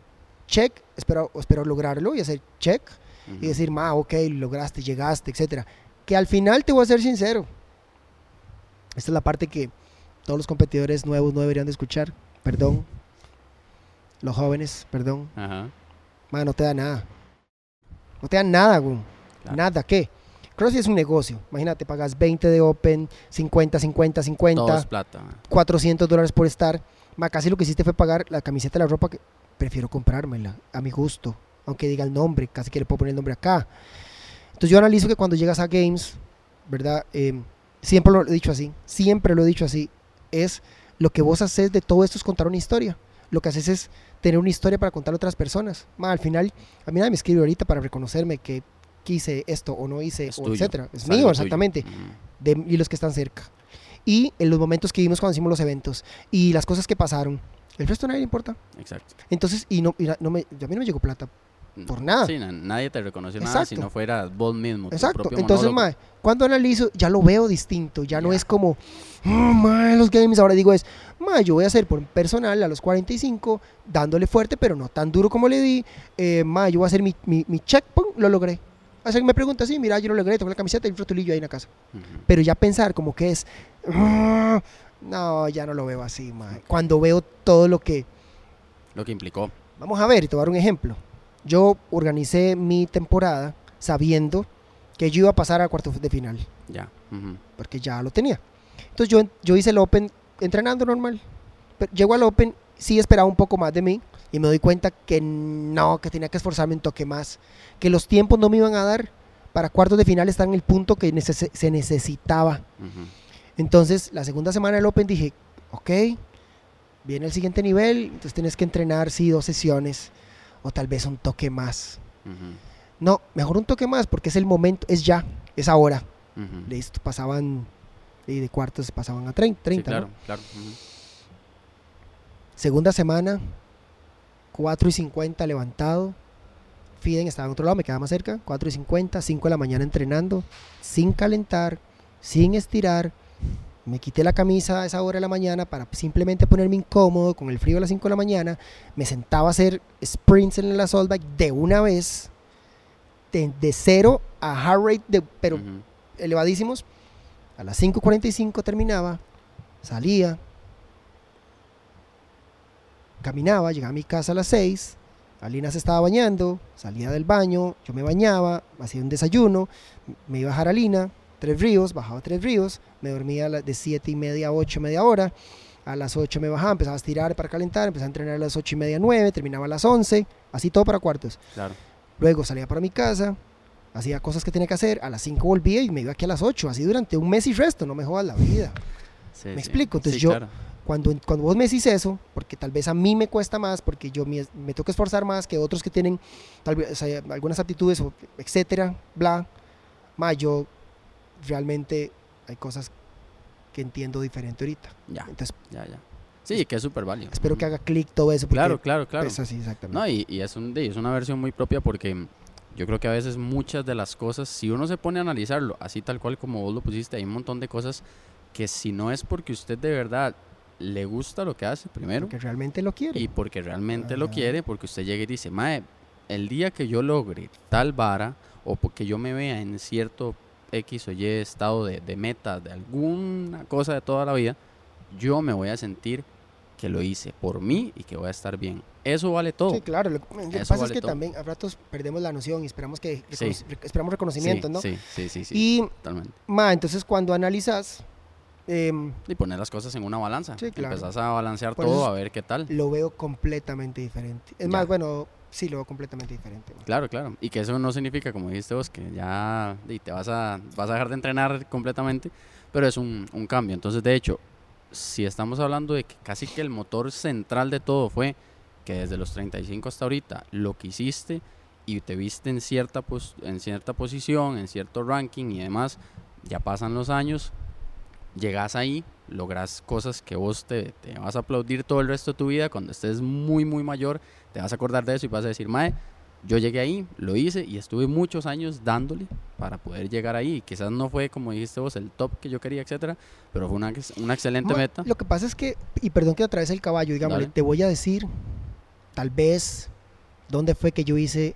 check, espero, espero lograrlo y hacer check Ujú. y decir, ma, ok, lograste, llegaste, etcétera. Que al final te voy a ser sincero. Esta es la parte que todos los competidores nuevos no deberían de escuchar. Perdón. Los jóvenes, perdón. Ajá. No te da nada. No te da nada, güey. Claro. Nada, ¿qué? CrossFit es un negocio. Imagínate, pagas 20 de Open, 50, 50, 50, Todo es plata. 400 dólares por estar. Ma, casi lo que hiciste fue pagar la camiseta, la ropa que prefiero comprármela a mi gusto. Aunque diga el nombre, casi que le puedo poner el nombre acá. Entonces yo analizo que cuando llegas a Games, ¿verdad? Eh, siempre lo he dicho así, siempre lo he dicho así, es lo que vos haces de todo esto es contar una historia. Lo que haces es tener una historia para contar a otras personas. Ma, al final, a mí nadie me escribe ahorita para reconocerme que quise esto o no hice, Es o tuyo, etcétera. Es es mío, exactamente de, y los que están cerca. Y en los momentos que vimos cuando hicimos los eventos y las cosas que pasaron, el resto a nadie le importa. Exacto. Entonces, y no, y no me, a mí no me llegó plata. Por nada. Sí, na- nadie te reconoció nada si Exacto. no fuera vos mismo. Exacto. Entonces, mae, cuando analizo, ya lo veo distinto. Ya no es como, oh, mae, los games. Ahora digo es, mae, yo voy a hacer por personal a los 45, dándole fuerte, pero no tan duro como le di. Eh, mae, yo voy a hacer mi, mi, mi check, pum, lo logré. O sea, me pregunta así, mira, yo lo logré, tengo la camiseta y un frotulillo ahí en la casa. Pero ya pensar como que es, "Ah", no, ya no lo veo así, mae. Cuando veo todo lo que, Lo que implicó. vamos a ver, te voy a dar un ejemplo. Yo organicé mi temporada sabiendo que yo iba a pasar a cuartos de final, Ya. Porque ya lo tenía. Entonces yo, yo hice el Open entrenando normal. Pero llego al Open, sí esperaba un poco más de mí y me doy cuenta que no, que tenía que esforzarme un toque más, que los tiempos no me iban a dar para cuartos de final estar en el punto que neces- se necesitaba. Entonces, la segunda semana del Open dije, ok, viene el siguiente nivel, entonces tienes que entrenar, sí, dos sesiones, o tal vez un toque más. No, mejor un toque más, porque es el momento, es ya, es ahora. Listo, pasaban, y de cuartos pasaban a 30, 30 sí, ¿no? claro, claro. Segunda semana, 4 y 50 levantado. Fiden estaba en otro lado, me quedaba más cerca. 4 y 50, 5 de la mañana entrenando, sin calentar, sin estirar. Me quité la camisa a esa hora de la mañana para simplemente ponerme incómodo con el frío a las 5 de la mañana. Me sentaba a hacer sprints en la assault bike de una vez, de, de cero a heart rate, de, pero elevadísimos. A las 5.45 terminaba, salía, caminaba, llegaba a mi casa a las 6, Alina se estaba bañando, salía del baño, yo me bañaba, hacía un desayuno, me iba a bajar a Alina, Tres Ríos, bajaba a Tres Ríos, me dormía de 7 y media a 8, media hora, a las 8 me bajaba, empezaba a estirar para calentar, empezaba a entrenar a las 8 y media, 9, terminaba a las 11, así todo para cuartos. Claro. Luego salía para mi casa, hacía cosas que tenía que hacer, a las 5 volvía y me iba aquí a las 8, así durante un mes y resto, no me jodas la vida. Sí, ¿Me sí. explico? Entonces Sí, yo- claro. Cuando, cuando vos me decís eso, porque tal vez a mí me cuesta más, porque yo me, me tengo que esforzar más que otros que tienen tal vez o sea, algunas aptitudes, etcétera, bla, ma, yo realmente hay cosas que entiendo diferente ahorita. Ya, Entonces ya, ya. Sí, que es súper válido. espero que haga clic todo eso. Claro, claro, claro. Es así, exactamente. No, y, y es, un, es una versión muy propia porque yo creo que a veces muchas de las cosas, si uno se pone a analizarlo, así tal cual como vos lo pusiste, hay un montón de cosas que si no es porque usted de verdad le gusta lo que hace, primero, porque realmente lo quiere. y porque realmente lo quiere, porque usted llega y dice, Mae, el día que yo logre tal vara, o porque yo me vea en cierto X o Y estado de, de meta, de alguna cosa de toda la vida, yo me voy a sentir que lo hice por mí y que voy a estar bien. Eso vale todo. Sí, claro. Lo, lo que pasa vale es que todo. también a ratos perdemos la noción y esperamos que Sí. esperamos reconocimiento, sí, ¿no? Sí, sí, sí, sí, Y, totalmente. ma, entonces cuando analizas, em, Y poner las cosas en una balanza. Sí, claro. Empezás a balancear Por todo, a ver qué tal. lo veo completamente diferente. Es Ya. más, bueno, sí, lo completamente diferente. Claro, claro. Y que eso no significa, como dijiste vos, que ya te vas a, vas a dejar de entrenar completamente, pero es un, un cambio. Entonces, de hecho, si estamos hablando de que casi que el motor central de todo fue que desde los 35 hasta ahorita lo que hiciste y te viste en cierta, pos- en cierta posición, en cierto ranking y demás, ya pasan los años, llegas ahí, logras cosas que vos te, te vas a aplaudir todo el resto de tu vida. Cuando estés muy, muy mayor, te vas a acordar de eso y vas a decir, Mae, yo llegué ahí, lo hice y estuve muchos años dándole para poder llegar ahí. Quizás no fue, como dijiste vos, el top que yo quería, etcétera, pero fue una, una excelente meta. Lo que pasa es que, y perdón que atravese el caballo, digamos, te voy a decir, tal vez, dónde fue que yo hice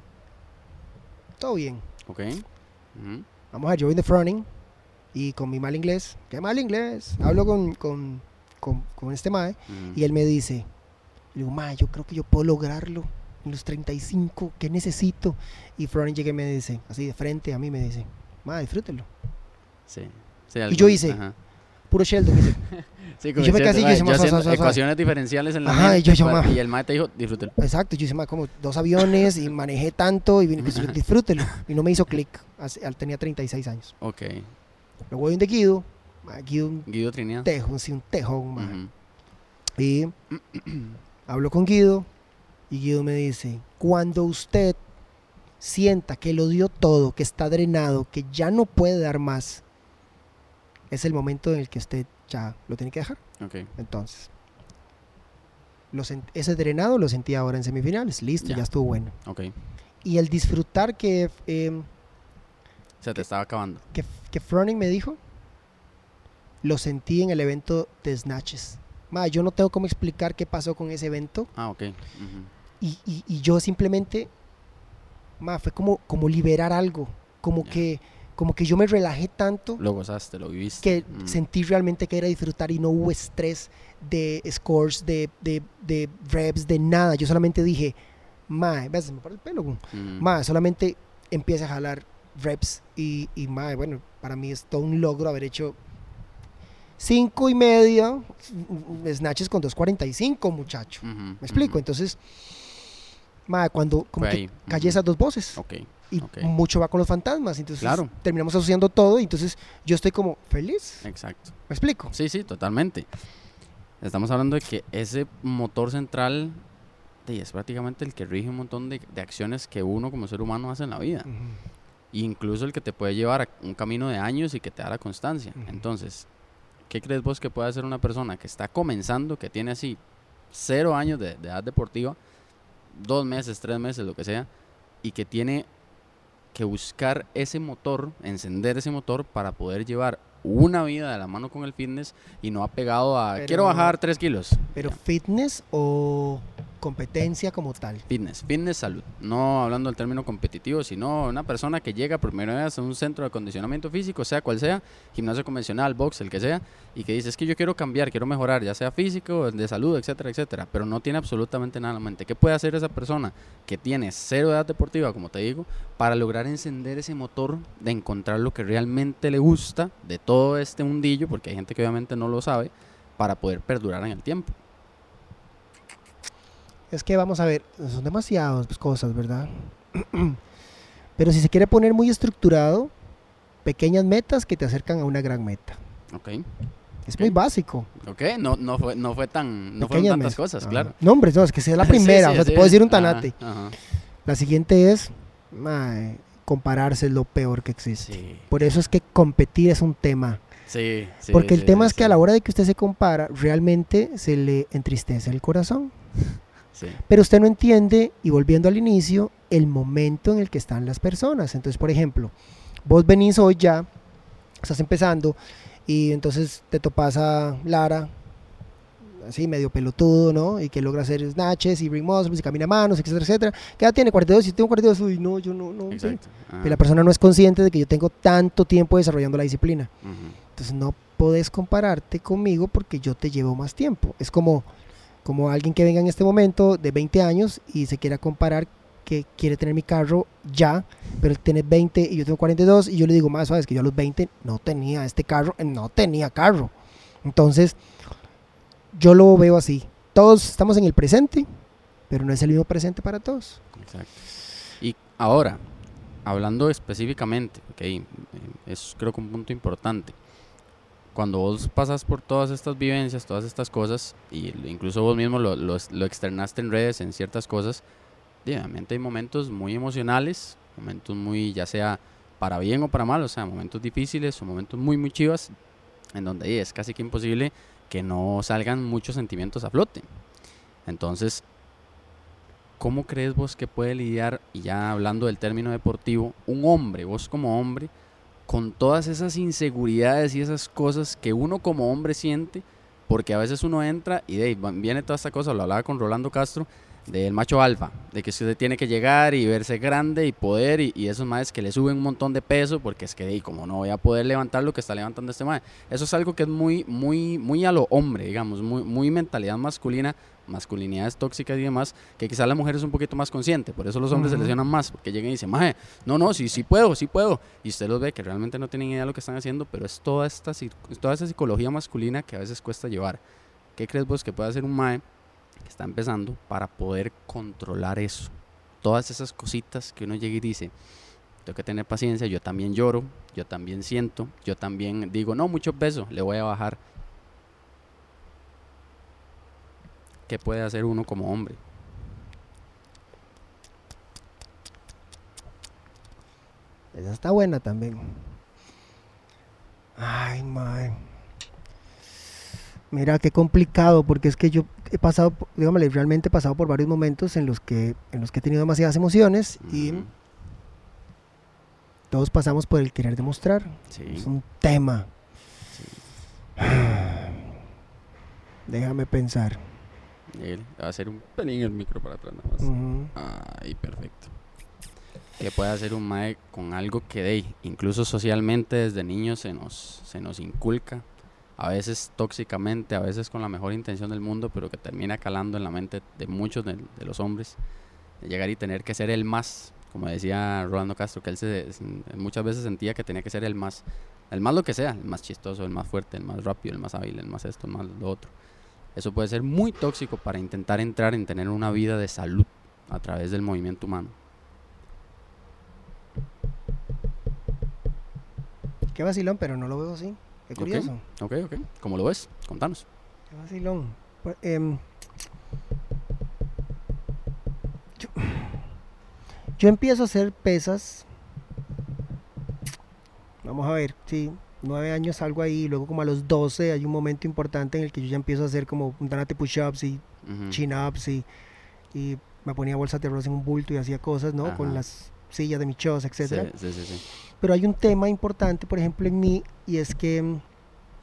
todo bien. Ok. Ujú. Vamos a join the fronting y con mi mal inglés, qué mal inglés, hablo con, con, con, con este mae Ujú. y él me dice, le digo, mae, yo creo que yo puedo lograrlo en los 35, ¿qué necesito? Y fronting llega y me dice, así de frente a mí me dice, mae, disfrútelo. Sí. Sí, yo hice, ajá. Puro Sheldon, dice, Sí, Y como yo me casi- yo hice ecuaciones diferenciales en la Ajá, y mente, yo, yo, ma. y el mae te dijo, disfrútelo. Exacto, yo hice más como dos aviones y manejé tanto y vine, pues, disfrútelo. Y no me hizo clic, tenía 36 años. Ok. Luego voy donde Guido, ma, Guido Guido Trinidad. tejón, sí, un tejón, ma. Y hablo con Guido y Guido me dice, cuando usted sienta que lo dio todo, que está drenado, que ya no puede dar más, es el momento en el que usted ya lo tiene que dejar. Ok. Entonces, lo ese drenado lo sentí ahora en semifinales, listo, Ya. ya, estuvo bueno. Ok. Y el disfrutar que, eh, Se te estaba acabando. que, que Froning me dijo, lo sentí en el evento de Snatches. Ma, yo no tengo cómo explicar qué pasó con ese evento. Ah, ok. Ujú. y, y- y yo simplemente, ma, fue como, como liberar algo, como Ya. que, como que yo me relajé tanto Lo gozaste, lo viviste. que Mm. sentí realmente que era disfrutar y no hubo estrés de scores, de, de, de reps, de nada. Yo solamente dije, ma, ves, me para el pelo. Mm. ma, solamente empieza a jalar reps y, y ma, bueno, para mí es todo un logro haber hecho cinco y media snatches con 2.45, muchacho. Ujú, ¿Me explico? Entonces, cuando como que callé esas dos voces Ok. y mucho va con los fantasmas, entonces Claro. terminamos asociando todo y entonces yo estoy como feliz. Exacto. ¿Me explico? Sí, sí, totalmente. Estamos hablando de que ese motor central es prácticamente el que rige un montón de, de acciones que uno como ser humano hace en la vida. Incluso el que te puede llevar a un camino de años y que te da la constancia. Entonces, ¿qué crees vos que puede hacer una persona que está comenzando, que tiene así cero años de, de edad deportiva, dos meses, tres meses, lo que sea, y que tiene que buscar ese motor, encender ese motor para poder llevar una vida de la mano con el fitness y no apegado a Pero- quiero bajar tres kilos. Pero Ya. fitness o competencia como tal. Fitness, fitness salud. No hablando del término competitivo, sino una persona que llega por primera vez a un centro de acondicionamiento físico, sea cual sea, gimnasio convencional, box, el que sea, y que dice, es que yo quiero cambiar, quiero mejorar, ya sea físico, de salud, etcétera, etcétera, pero no tiene absolutamente nada en la mente. ¿Qué puede hacer esa persona que tiene cero edad deportiva, como te digo, para lograr encender ese motor de encontrar lo que realmente le gusta de todo este mundillo, porque hay gente que obviamente no lo sabe, para poder perdurar en el tiempo? Es que vamos a ver, son demasiadas cosas, ¿verdad? Pero si se quiere poner muy estructurado, pequeñas metas que te acercan a una gran meta. ¿Ok? Es muy básico. Ok, no, no, fue, no fue tan, no fueron tantas metas. cosas, Ajá. claro. No, hombre, no, es que sea la primera. sí, o sea, te puedo decir un tanate. ajá. La siguiente es, compararse es lo peor que existe. Por eso es que competir es un tema. sí, sí, Porque el sí, tema es que a la hora de que usted se compara, realmente se le entristece el corazón. Sí. Pero usted no entiende, y volviendo al inicio, el momento en el que están las personas. Entonces, por ejemplo, vos venís hoy ya, estás empezando, y entonces te topas a Lara, así medio pelotudo, ¿no? Y que logra hacer snatches y ring muscles y camina manos, etcétera, etcétera. ¿Qué edad tiene? 42, y yo tengo 42, uy, no, yo no, no. sí. Ajá. Pero la persona no es consciente de que yo tengo tanto tiempo desarrollando la disciplina. Entonces no podés compararte conmigo porque yo te llevo más tiempo. Es como, como alguien que venga en este momento de 20 años y se quiera comparar que quiere tener mi carro ya, pero él tiene 20 y yo tengo 42 y yo le digo, más sabes que yo a los 20 no tenía este carro, no tenía carro. Entonces, yo lo veo así. Todos estamos en el presente, pero no es el mismo presente para todos. Exacto. Y ahora, hablando específicamente, ok, eh, es creo que un punto importante. Cuando vos pasas por todas estas vivencias, todas estas cosas, y incluso vos mismo lo, lo, lo externaste en redes, en ciertas cosas, obviamente hay momentos muy emocionales, momentos muy, ya sea para bien o para mal, o sea, momentos difíciles o momentos muy, muy chivas, en donde ahí es casi que imposible que no salgan muchos sentimientos a flote. Entonces, ¿cómo crees vos que puede lidiar, y ya hablando del término deportivo, un hombre, vos como hombre, con todas esas inseguridades y esas cosas que uno como hombre siente? Porque a veces uno entra y de ahí viene toda esta cosa, lo hablaba con Rolando Castro, del macho alfa, de que usted tiene que llegar y verse grande y poder y, y esos más que le suben un montón de peso porque es que de como no voy a poder levantar lo que está levantando este mae. Eso es algo que es muy muy muy a lo hombre, digamos, muy muy mentalidad masculina, masculinidades tóxicas y demás, que quizás la mujer es un poquito más consciente, por eso los hombres se lesionan más, porque llegan y dicen, "Maje, no, no, sí sí puedo, sí puedo." Y usted los ve que realmente no tienen idea de lo que están haciendo, pero es toda esta toda esa psicología masculina que a veces cuesta llevar. ¿Qué crees vos que puede hacer un mae que está empezando para poder controlar eso. Todas esas cositas que uno llega y dice, tengo que tener paciencia, yo también lloro, yo también siento, yo también digo, no, mucho peso, le voy a bajar. ¿Qué puede hacer uno como hombre? Esa está buena también. Ay, mae. Mira, qué complicado, porque es que yo he pasado, dígame, realmente he pasado por varios momentos en los que, en los que he tenido demasiadas emociones y todos pasamos por el querer demostrar. Sí. Es un tema. Déjame pensar. Él va a hacer un pelín el micro para atrás nada más. Ujú. Ay, perfecto. ¿Qué puede hacer un mae con algo que de ahí, incluso socialmente desde niños se nos, se nos inculca? A veces tóxicamente, a veces con la mejor intención del mundo, pero que termina calando en la mente de muchos de, los hombres. Llegar y tener que ser el más, como decía Rolando Castro, que él se, muchas veces sentía que tenía que ser el más, el más lo que sea, el más chistoso, el más fuerte, el más rápido, el más hábil, el más esto, el más lo otro. Eso puede ser muy tóxico para intentar entrar en tener una vida de salud a través del movimiento humano. Qué vacilón, pero no lo veo así. Qué curioso. Ok, ok. ¿Cómo lo ves? Contanos. Qué vacilón. Pues, em, yo, yo empiezo a hacer pesas. Vamos a ver, sí, nueve años salgo ahí, luego como a los 12 hay un momento importante en el que yo ya empiezo a hacer como tanate push-ups y chin-ups y, y me ponía bolsas de arroz en un bulto y hacía cosas, ¿no? Con las sillas de mi choza, etcétera. Sí, sí, sí. Pero hay un tema importante, por ejemplo, en mí, y es que,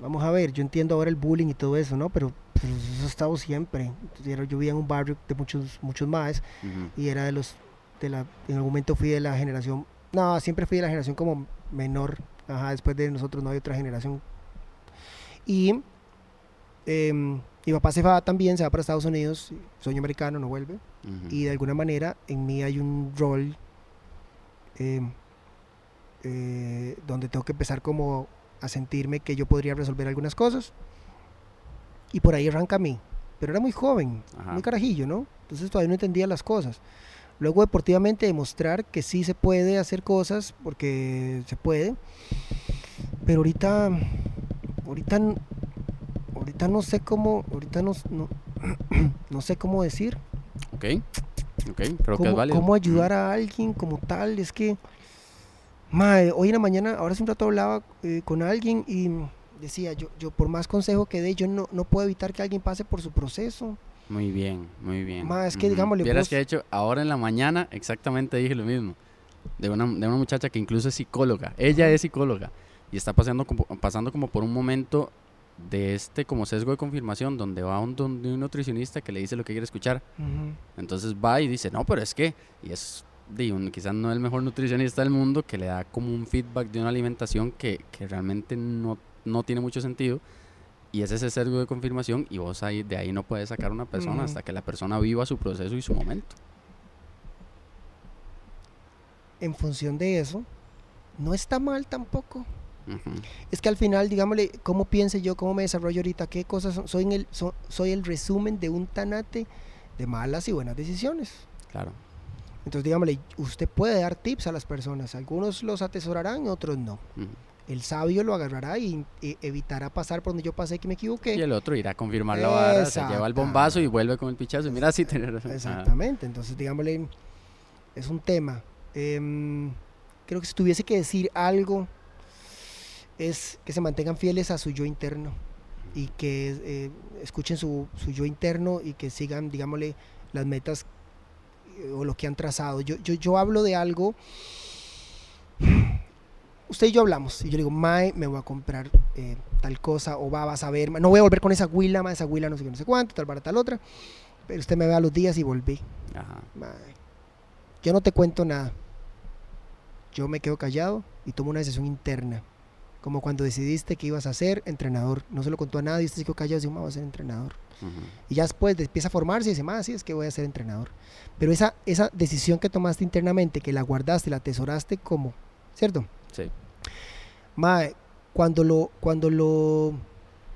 vamos a ver, yo entiendo ahora el bullying y todo eso, ¿no? Pero, pero eso ha estado siempre. Entonces, yo vivía en un barrio de muchos, muchos más, Ujú. y era de los, de la, en algún momento fui de la generación, no, siempre fui de la generación como menor, ajá, después de nosotros no hay otra generación. Y em, mi papá se va también, se va para Estados Unidos, sueño americano, no vuelve Ujú. y de alguna manera en mí hay un rol eh, eh, donde tengo que empezar como a sentirme que yo podría resolver algunas cosas. Y por ahí arranca a mí pero era muy joven Ajá. muy carajillo no entonces todavía no entendía las cosas. Luego deportivamente demostrar que sí se puede hacer cosas porque se puede. Pero ahorita ahorita ahorita no sé cómo ahorita no, no, no sé cómo decir. Ok. Ok, creo que es cómo, válido. cómo ayudar a alguien como tal. Es que, mae, hoy en la mañana, ahora hace un rato hablaba eh, con alguien y decía, yo, yo por más consejo que dé, yo no, no puedo evitar que alguien pase por su proceso. Muy bien, muy bien. Ma, es que, Ujú. digámosle, Vieras vos- que de hecho, ahora en la mañana exactamente dije lo mismo. De una, de una muchacha que incluso es psicóloga. Ella es psicóloga. Y está pasando como, pasando como por un momento de este como sesgo de confirmación donde va un, donde un nutricionista que le dice lo que quiere escuchar. Ujú. Entonces va y dice, no, pero es que, y es, quizás no el mejor nutricionista del mundo, que le da como un feedback de una alimentación que, que realmente no, no tiene mucho sentido. Y es ese sesgo de confirmación y vos ahí, de ahí no puedes sacar a una persona Ujú. hasta que la persona viva su proceso y su momento. En función de eso, no está mal tampoco. Es que al final, digámosle, cómo piense yo, cómo me desarrollo ahorita, qué cosas son. Soy, en el, so- soy el resumen de un tanate de malas y buenas decisiones. Claro. Entonces, digámosle, usted puede dar tips a las personas. Algunos los atesorarán, otros no. El sabio lo agarrará y, y evitará pasar por donde yo pasé que me equivoqué. Y el otro irá a confirmar la vara, se lleva el bombazo y vuelve con el pichazo. Mira, sí, tenés razón. Exactamente. Entonces, digámosle, es un tema. Em, creo que si tuviese que decir algo, es que se mantengan fieles a su yo interno y que eh, escuchen su, su, yo interno y que sigan, digámosle, las metas eh, o lo que han trazado. Yo, yo, yo hablo de algo, usted y yo hablamos, y yo le digo, Mae, me voy a comprar eh, tal cosa, o va, vas a ver, no voy a volver con esa huila, esa huila no sé qué, no sé cuánto, tal para tal otra, pero usted me ve a los días y volví. Yo no te cuento nada. Yo me quedo callado y tomo una decisión interna como cuando decidiste que ibas a ser entrenador. No se lo contó a nadie, usted se quedó callado y dijo, voy a ser entrenador. Y ya después empieza a formarse y dice, más, sí, es que voy a ser entrenador. Pero esa, esa decisión que tomaste internamente, que la guardaste, la atesoraste como, ¿cierto? Sí. Mae, cuando lo, cuando lo,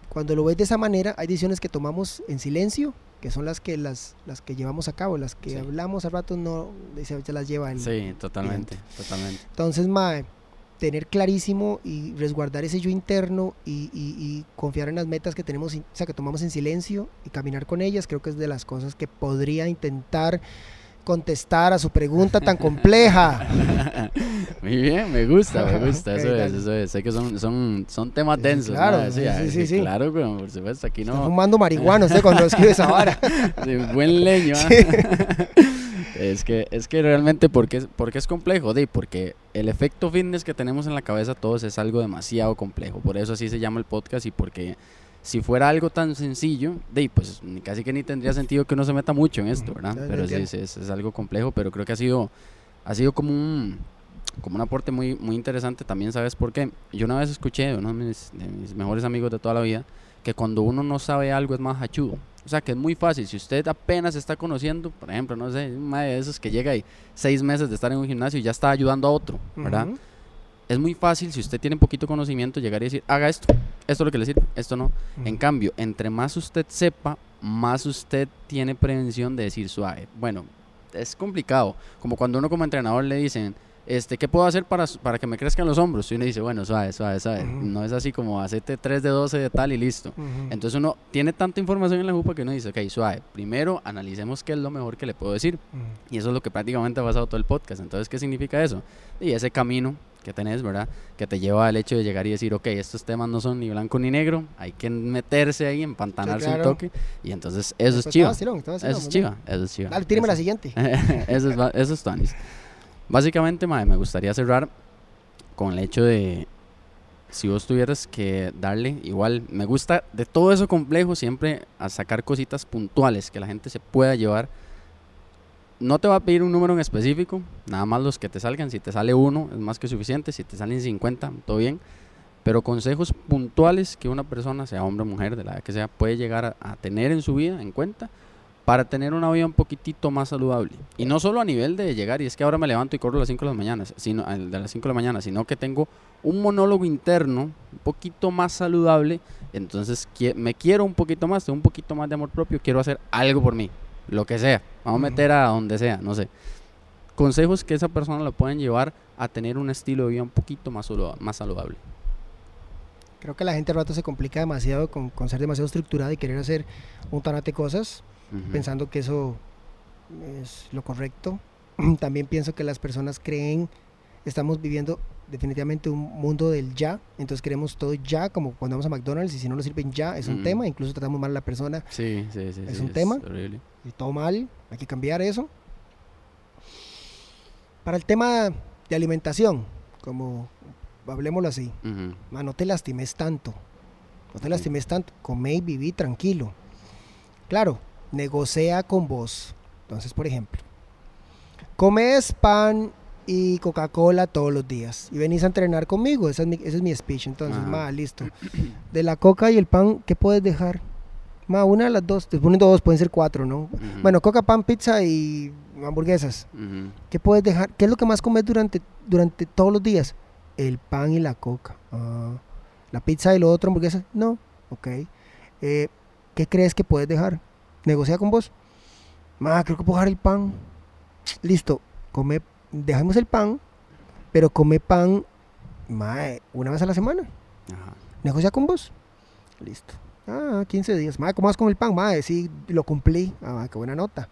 cuando lo ves de esa manera, hay decisiones que tomamos en silencio, que son las que las, las que llevamos a cabo, las que hablamos al rato no se, las lleva el Sí, totalmente, totalmente. Entonces, mae, tener clarísimo y resguardar ese yo interno y, confiar en las metas que tenemos, o sea, que tomamos en silencio y caminar con ellas, creo que es de las cosas que podría intentar contestar a su pregunta tan compleja. Muy bien, me gusta, me gusta, eso es, eso es. Sé que son, son, son temas densos. Claro, sí, sí, sí, Claro, por supuesto, aquí no. Está fumando marihuana usted cuando escribe esa vara. buen leño. ¿ah? Es que, es que realmente, porque, porque es complejo? De, porque el efecto fitness que tenemos en la cabeza todos es algo demasiado complejo. Por eso así se llama el podcast y porque si fuera algo tan sencillo, de, pues casi que ni tendría sentido que uno se meta mucho en esto, ¿verdad? Pero sí, es, es, algo complejo, pero creo que ha sido, ha sido como un, como un aporte muy, muy interesante. También, ¿sabes por qué? Yo una vez escuché de uno de mis, de mis mejores amigos de toda la vida que cuando uno no sabe algo es más hachudo. O sea, que es muy fácil. Si usted apenas está conociendo, por ejemplo, no sé, una de esos que llega ahí seis meses de estar en un gimnasio y ya está ayudando a otro, ¿verdad? Es muy fácil, si usted tiene poquito conocimiento, llegar y decir, haga esto, esto es lo que le sirve, esto no. En cambio, entre más usted sepa, más usted tiene prevención de decir suave. Bueno, es complicado. Como cuando uno como entrenador le dicen, este, ¿qué puedo hacer para, para que me crezcan los hombros? Y uno dice, bueno, suave, suave, suave. No es así como hacerte 3 de 12 de tal y listo. Entonces uno tiene tanta información en la jupa que uno dice, ok, suave, primero analicemos qué es lo mejor que le puedo decir. Y eso es lo que prácticamente ha pasado todo el podcast. Entonces, ¿qué significa eso? Y ese camino que tenés, ¿verdad? Que te lleva al hecho de llegar y decir, ok, estos temas no son ni blanco ni negro, hay que meterse ahí, empantanarse un toque. Y entonces eso es chiva. Eso es chiva, eso es chiva. Dale, tíreme la siguiente. eso es, eso es Tanis. Básicamente, me gustaría cerrar con el hecho de si vos tuvieras que darle, igual, me gusta de todo eso complejo siempre a sacar cositas puntuales que la gente se pueda llevar. No te va a pedir un número en específico, nada más los que te salgan. Si te sale uno, es más que suficiente. Si te salen 50, todo bien. Pero consejos puntuales que una persona, sea hombre o mujer, de la edad que sea, puede llegar a tener en su vida en cuenta para tener una vida un poquitito más saludable. Y no solo a nivel de llegar, y es que ahora me levanto y corro a las 5 de la mañana, sino, de las 5 de la mañana, sino que tengo un monólogo interno un poquito más saludable, entonces me quiero un poquito más, tengo un poquito más de amor propio, quiero hacer algo por mí, lo que sea, vamos a meter a donde sea, no sé. Consejos que esa persona lo pueden llevar a tener un estilo de vida un poquito más, más saludable. Creo que la gente al rato se complica demasiado con, con ser demasiado estructurada y querer hacer un tanate cosas pensando que eso es lo correcto. También pienso que las personas creen, estamos viviendo definitivamente un mundo del ya, entonces queremos todo ya, como cuando vamos a McDonald's y si no nos sirven ya es un tema, incluso tratamos mal a la persona. Sí, sí, sí. Es un tema. Y todo mal, hay que cambiar eso. Para el tema de alimentación, como hablemoslo así, no te lastimes tanto, no te lastimes tanto, come y viví tranquilo. Claro, negocia con vos. Entonces, por ejemplo, comes pan y Coca-Cola todos los días y venís a entrenar conmigo. Ese es mi, ese es mi speech. Entonces, ma, listo. De la coca y el pan, ¿qué puedes dejar? Ma, una de las dos. Te ponen dos, pueden ser cuatro, ¿no? Bueno, coca, pan, pizza y hamburguesas. ¿Qué puedes dejar? ¿Qué es lo que más comes durante, durante todos los días? El pan y la coca. Ah, la pizza y lo otro, hamburguesas. No. Ok. Eh, ¿Qué crees que puedes dejar? Negocia con vos. Ma, creo que puedo dejar el pan. Listo, come, dejamos el pan, pero come pan ma, una vez a la semana. Negocia con vos. Listo. Ah, 15 días. Ma, ¿cómo vas con el pan? Ma, sí, lo cumplí. Ah, qué buena nota.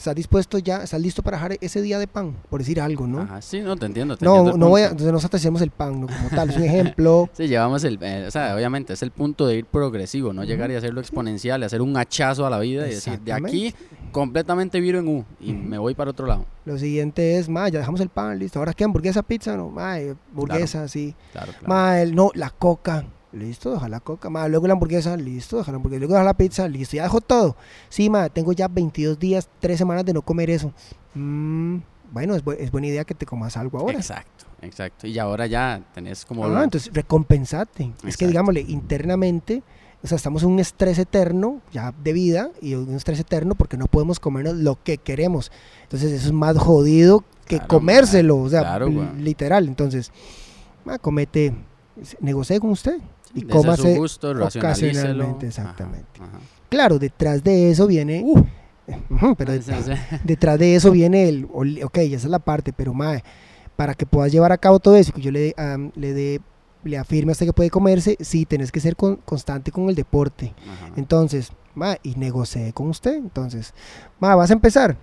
¿Estás dispuesto ya, estás listo para dejar ese día de pan? Por decir algo, ¿no? Ajá, sí, no, te entiendo. te no, entiendo no voy a, entonces nosotros hacemos el pan, ¿no? Como tal, es un ejemplo. Sí, llevamos el, eh, o sea, obviamente es el punto de ir progresivo, no llegar y hacerlo exponencial, hacer un hachazo a la vida y decir, de aquí completamente viro en U y me voy para otro lado. Lo siguiente es, ma, ya dejamos el pan, listo. ¿Ahora qué? ¿Hamburguesa, pizza? No, ma, eh, hamburguesa, sí. Claro, claro. Ma, el- no, la coca. Listo, deja la coca. Ma, luego la hamburguesa, listo, deja la hamburguesa. Luego deja la pizza, listo. Ya dejó todo. Sí, ma, tengo ya 22 días, 3 semanas de no comer eso. Mm, bueno, es, bu- es buena idea que te comas algo ahora. Exacto, exacto. Y ahora ya tenés como... Ah, lo- entonces recompensate. Es que digámosle, internamente, o sea, estamos en un estrés eterno ya de vida y un estrés eterno porque no podemos comernos lo que queremos. Entonces eso es más jodido que Claro, comérselo, o sea, claro, literal. Entonces, ma, comete, negocie con usted y cómase gusto, racionalícelo. ocasionalmente, exactamente. ajá. Claro, detrás de eso viene, Uh. Pero sí. detrás de eso viene el, ok, esa es la parte, pero mae, para que puedas llevar a cabo todo eso, que yo le, le dé, le afirme a usted que puede comerse, sí, tenés que ser con- constante con el deporte. Ajá. Entonces, mae, y negocie con usted. Entonces, mae, vas a empezar.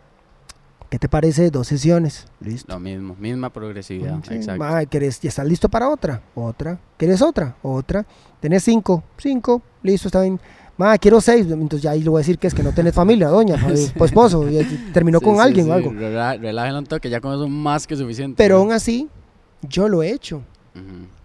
¿Qué te parece dos sesiones? Listo. Lo mismo, misma progresividad, Sí, exacto. mae, ¿querés- ¿Ya estás listo para otra? Otra. ¿Quieres otra? Otra. Tenés cinco. Cinco. Listo, está bien. Ma, quiero seis. Entonces ya ahí le voy a decir que es que no tenés familia, doña, eh, pues, esposo. y terminó Sí, con alguien o algo. Relájenlo un toque, ya con eso es más que suficiente. Pero ¿no? aún así, yo lo he hecho.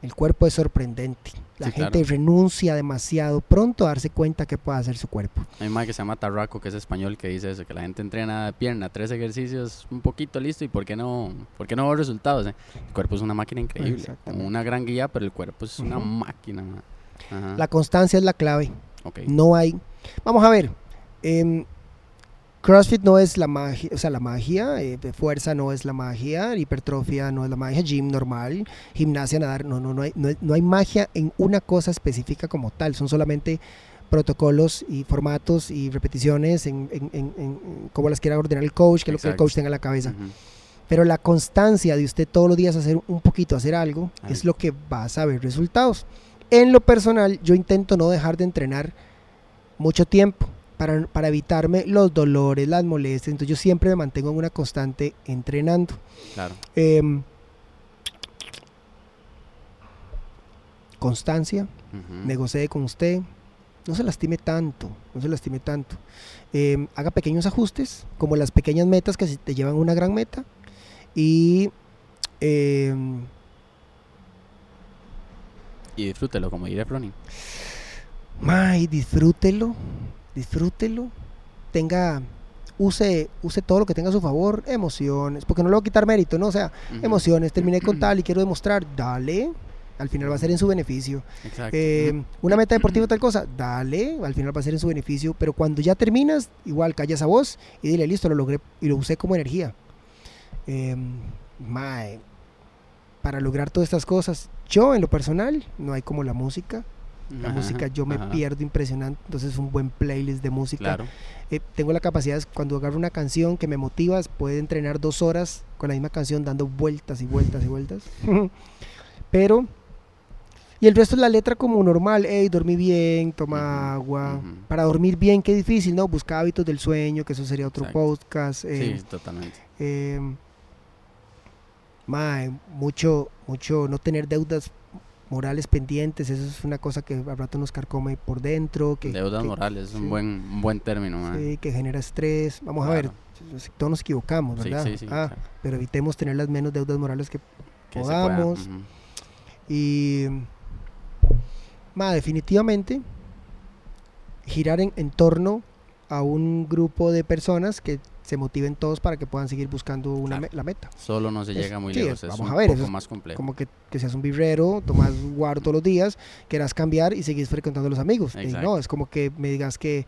El cuerpo es sorprendente. La Sí, gente claro. renuncia demasiado pronto a darse cuenta que puede hacer su cuerpo. Hay un que se llama Tarraco, que es español, que dice eso, que la gente entrena de pierna, tres ejercicios, un poquito listo, y ¿por qué no, por qué no veo resultados? eh? El cuerpo es una máquina increíble, una gran guía, pero el cuerpo es una máquina. Ajá, La constancia es la clave. ok. No hay. Vamos a ver. em, CrossFit no es la magia, o sea, la magia, eh, fuerza no es la magia, hipertrofia no es la magia, gym normal, gimnasia, nadar, no, no, no hay, no, no hay magia en una cosa específica como tal, son solamente protocolos y formatos y repeticiones en, en, en- cómo las quiera ordenar el coach, que es lo que el coach tenga en la cabeza. Pero la constancia de usted todos los días hacer un poquito, hacer algo, es lo que vas a ver resultados. En lo personal, yo intento no dejar de entrenar mucho tiempo para, para evitarme los dolores, las molestias. Entonces yo siempre me mantengo en una constante entrenando. Claro, Em, constancia, ujú. negocie con usted, no se lastime tanto, no se lastime tanto. Em, haga pequeños ajustes, como las pequeñas metas que te llevan a una gran meta. Y em, y disfrútelo, como diría Froning. May, disfrútelo, disfrútelo, tenga, use, use todo lo que tenga a su favor, emociones, porque no le voy a quitar mérito, ¿no? O sea, emociones, terminé con tal y quiero demostrar, dale, al final va a ser en su beneficio. Exacto. Eh, una meta deportiva tal cosa, dale, al final va a ser en su beneficio, pero cuando ya terminas, igual callas a vos y dile, listo, lo logré y lo usé como energía. Eh, mae, para lograr todas estas cosas, yo en lo personal, no hay como la música, la Ajá, música yo me ajá. pierdo impresionante, entonces un buen playlist de música. Claro, Eh, tengo la capacidad, cuando agarro una canción que me motiva, puede entrenar dos horas con la misma canción dando vueltas y vueltas y vueltas. Pero, y el resto es la letra como normal, hey, dormí bien, toma agua. Para dormir bien, qué difícil, ¿no? Busca hábitos del sueño, que eso sería otro Exacto. podcast. eh, sí, totalmente. eh, mae, mucho, mucho no tener deudas morales pendientes, eso es una cosa que al rato nos carcome por dentro. Que, Deudas que- morales es un buen, un buen término. mae. sí, que genera estrés. Vamos a ver, Claro. todos nos equivocamos, ¿verdad? sí, sí, Ah, pero evitemos tener las menos deudas morales que podamos. y ma, definitivamente girar en, en torno a un grupo de personas que se motiven todos para que puedan seguir buscando una Claro. me- la meta. Solo no se Es- llega muy sí, lejos, es vamos un a ver, poco eso es más complejo. Como que, que seas un birrero, tomas guaro todos los días, quieras cambiar y seguís frecuentando a los amigos. Y no, es como que me digas que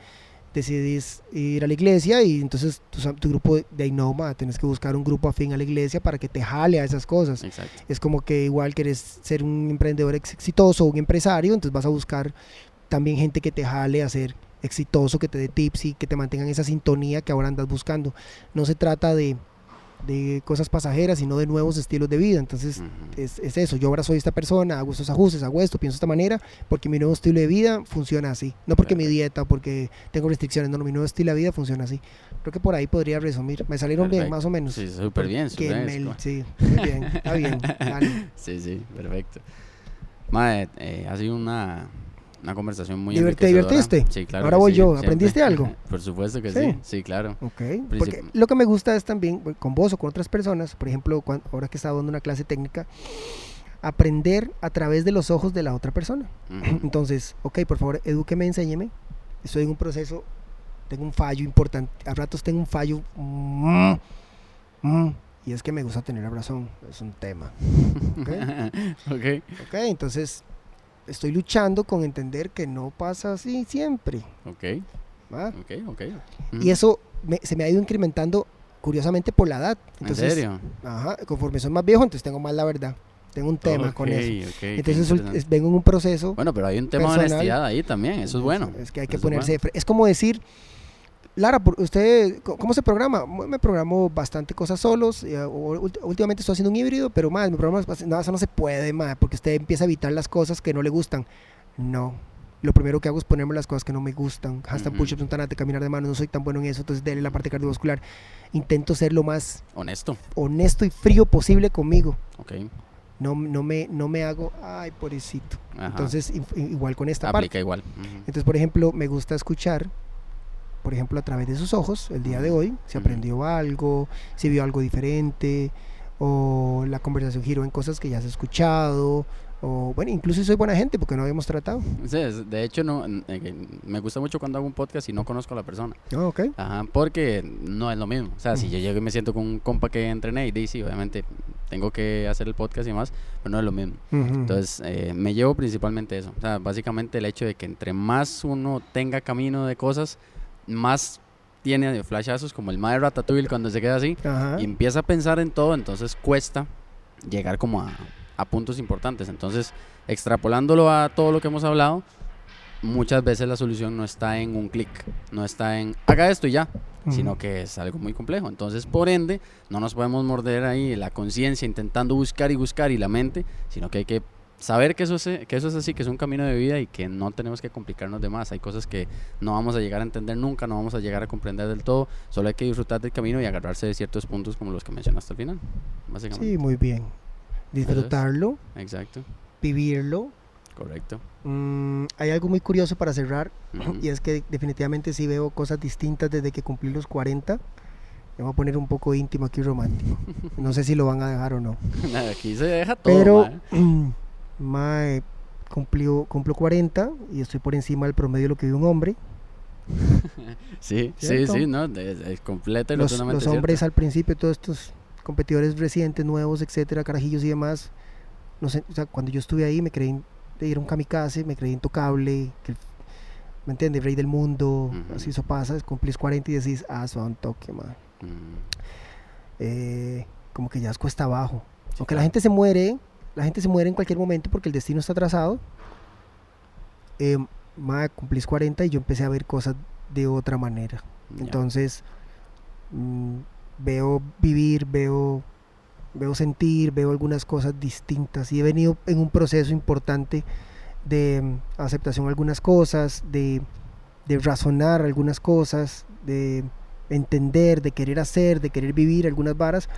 decidís ir a la iglesia y entonces tu, grupo de ahí no, ma, tienes que buscar un grupo afín a la iglesia para que te jale a esas cosas. Exacto. Es como que igual quieres ser un emprendedor ex- exitoso, un empresario, entonces vas a buscar también gente que te jale a ser exitoso, que te dé tips y que te mantengan esa sintonía que ahora andas buscando. No se trata de de cosas pasajeras, sino de nuevos estilos de vida. Entonces, es, es eso. Yo ahora soy esta persona, hago estos ajustes, hago esto, pienso de esta manera, porque mi nuevo estilo de vida funciona así. No porque mi dieta o porque tengo restricciones, no, mi nuevo estilo de vida funciona así. Creo que por ahí podría resumir. Me salieron bien, más o menos. Sí, súper bien, súper me- bien. sí, muy bien, está bien. dale. Sí, sí, perfecto. Mae, eh, ha sido una, una conversación muy ¿te divertiste? Sí, claro. Ahora voy sí, yo. siempre. ¿Aprendiste algo? Por supuesto que Sí. sí, sí, claro. Ok, Princip- porque lo que me gusta es también, con vos o con otras personas, por ejemplo, cuan- ahora que estaba dando una clase técnica, aprender a través de los ojos de la otra persona. Ujú. Entonces, ok, por favor, edúqueme, enséñeme. Estoy en un proceso, tengo un fallo importante. A ratos tengo un fallo. mm, mm, y es que me gusta tener la razón. Es un tema. Ok, ok. ok, entonces estoy luchando con entender que no pasa así siempre. Ok, ¿va? ok, ok. Y eso me- se me ha ido incrementando curiosamente por la edad. ¿En Entonces, serio? Ajá, conforme soy más viejo, entonces tengo más la verdad. Tengo un tema con eso. ok, qué Entonces vengo en un proceso. Bueno, pero hay un tema de honestidad ahí también, eso es bueno. Es que hay que Eso ponerse. Es como decir, Lara, ¿usted cómo se programa? Me programo bastante cosas solos. uh, ult- últimamente estoy haciendo un híbrido, pero más, me programo. bast- No, eso no se puede, más, porque usted empieza a evitar las cosas que no le gustan. No. Lo primero que hago es ponerme las cosas que no me gustan. Hasta Ujú. push-ups, un tanate, caminar de mano, no soy tan bueno en eso, entonces dele la parte cardiovascular. Intento ser lo más Honesto. honesto y frío posible conmigo. Ok. No, no, me, no me hago, ay, pobrecito. Ajá. Entonces, igual con esta parte. Aplica igual. Entonces, por ejemplo, me gusta escuchar, por ejemplo, a través de sus ojos, el día de hoy, si aprendió algo, si vio algo diferente, o la conversación giró en cosas que ya has escuchado, o bueno, incluso soy buena gente porque no habíamos tratado. Sí, de hecho, no, eh, me gusta mucho cuando hago un podcast y no conozco a la persona. Ah, ok. Ajá, porque no es lo mismo. O sea, si yo llego y me siento con un compa que entrené y dice, obviamente tengo que hacer el podcast y más, pero no es lo mismo. Ujú. Entonces, eh, me llevo principalmente eso. O sea, básicamente el hecho de que entre más uno tenga camino de cosas, más tiene flashazos como el mae de Ratatouille cuando se queda así Ajá. y empieza a pensar en todo, entonces cuesta llegar como a, a puntos importantes. Entonces, extrapolándolo a todo lo que hemos hablado, muchas veces la solución no está en un clic, no está en haga esto y ya, sino que es algo muy complejo. Entonces, por ende, no nos podemos morder ahí la conciencia intentando buscar y buscar y la mente, sino que hay que saber que eso, es, que eso es así, que es un camino de vida y que no tenemos que complicarnos de más. Hay cosas que no vamos a llegar a entender nunca, no vamos a llegar a comprender del todo, solo hay que disfrutar del camino y agarrarse de ciertos puntos como los que mencionaste al final, básicamente. Sí, muy bien. Disfrutarlo, Exacto, vivirlo. correcto. Mm, hay algo muy curioso para cerrar, y es que definitivamente sí veo cosas distintas desde que cumplí los 40. Me voy a poner un poco íntimo aquí romántico. No sé si lo van a dejar o no. Nada, Aquí se deja todo. Pero, mae. cumplió, cumplo 40 y estoy por encima del promedio de lo que vive un hombre. Sí, sí, ¿cierto? sí, no, es, es completa y Los, los hombres cierto. al principio, todos estos competidores recientes, nuevos, etcétera, carajillos y demás, no sé, o sea, cuando yo estuve ahí me creí, era un kamikaze, me creí intocable, que el- ¿me entiendes? Rey del mundo, Ujú. así eso pasa, cumplís 40 y decís, ah, un toque, mae. Mm, Eh, como que ya es cuesta abajo. sí, Aunque la claro. gente se muere, la gente se muere en cualquier momento porque el destino está trazado. Eh, mae, cumplís 40 y yo empecé a ver cosas de otra manera. Entonces, mm, veo vivir, veo, veo sentir, veo algunas cosas distintas y he venido en un proceso importante de mm, aceptación de algunas cosas, de, de razonar algunas cosas, de entender, de querer hacer, de querer vivir algunas varas,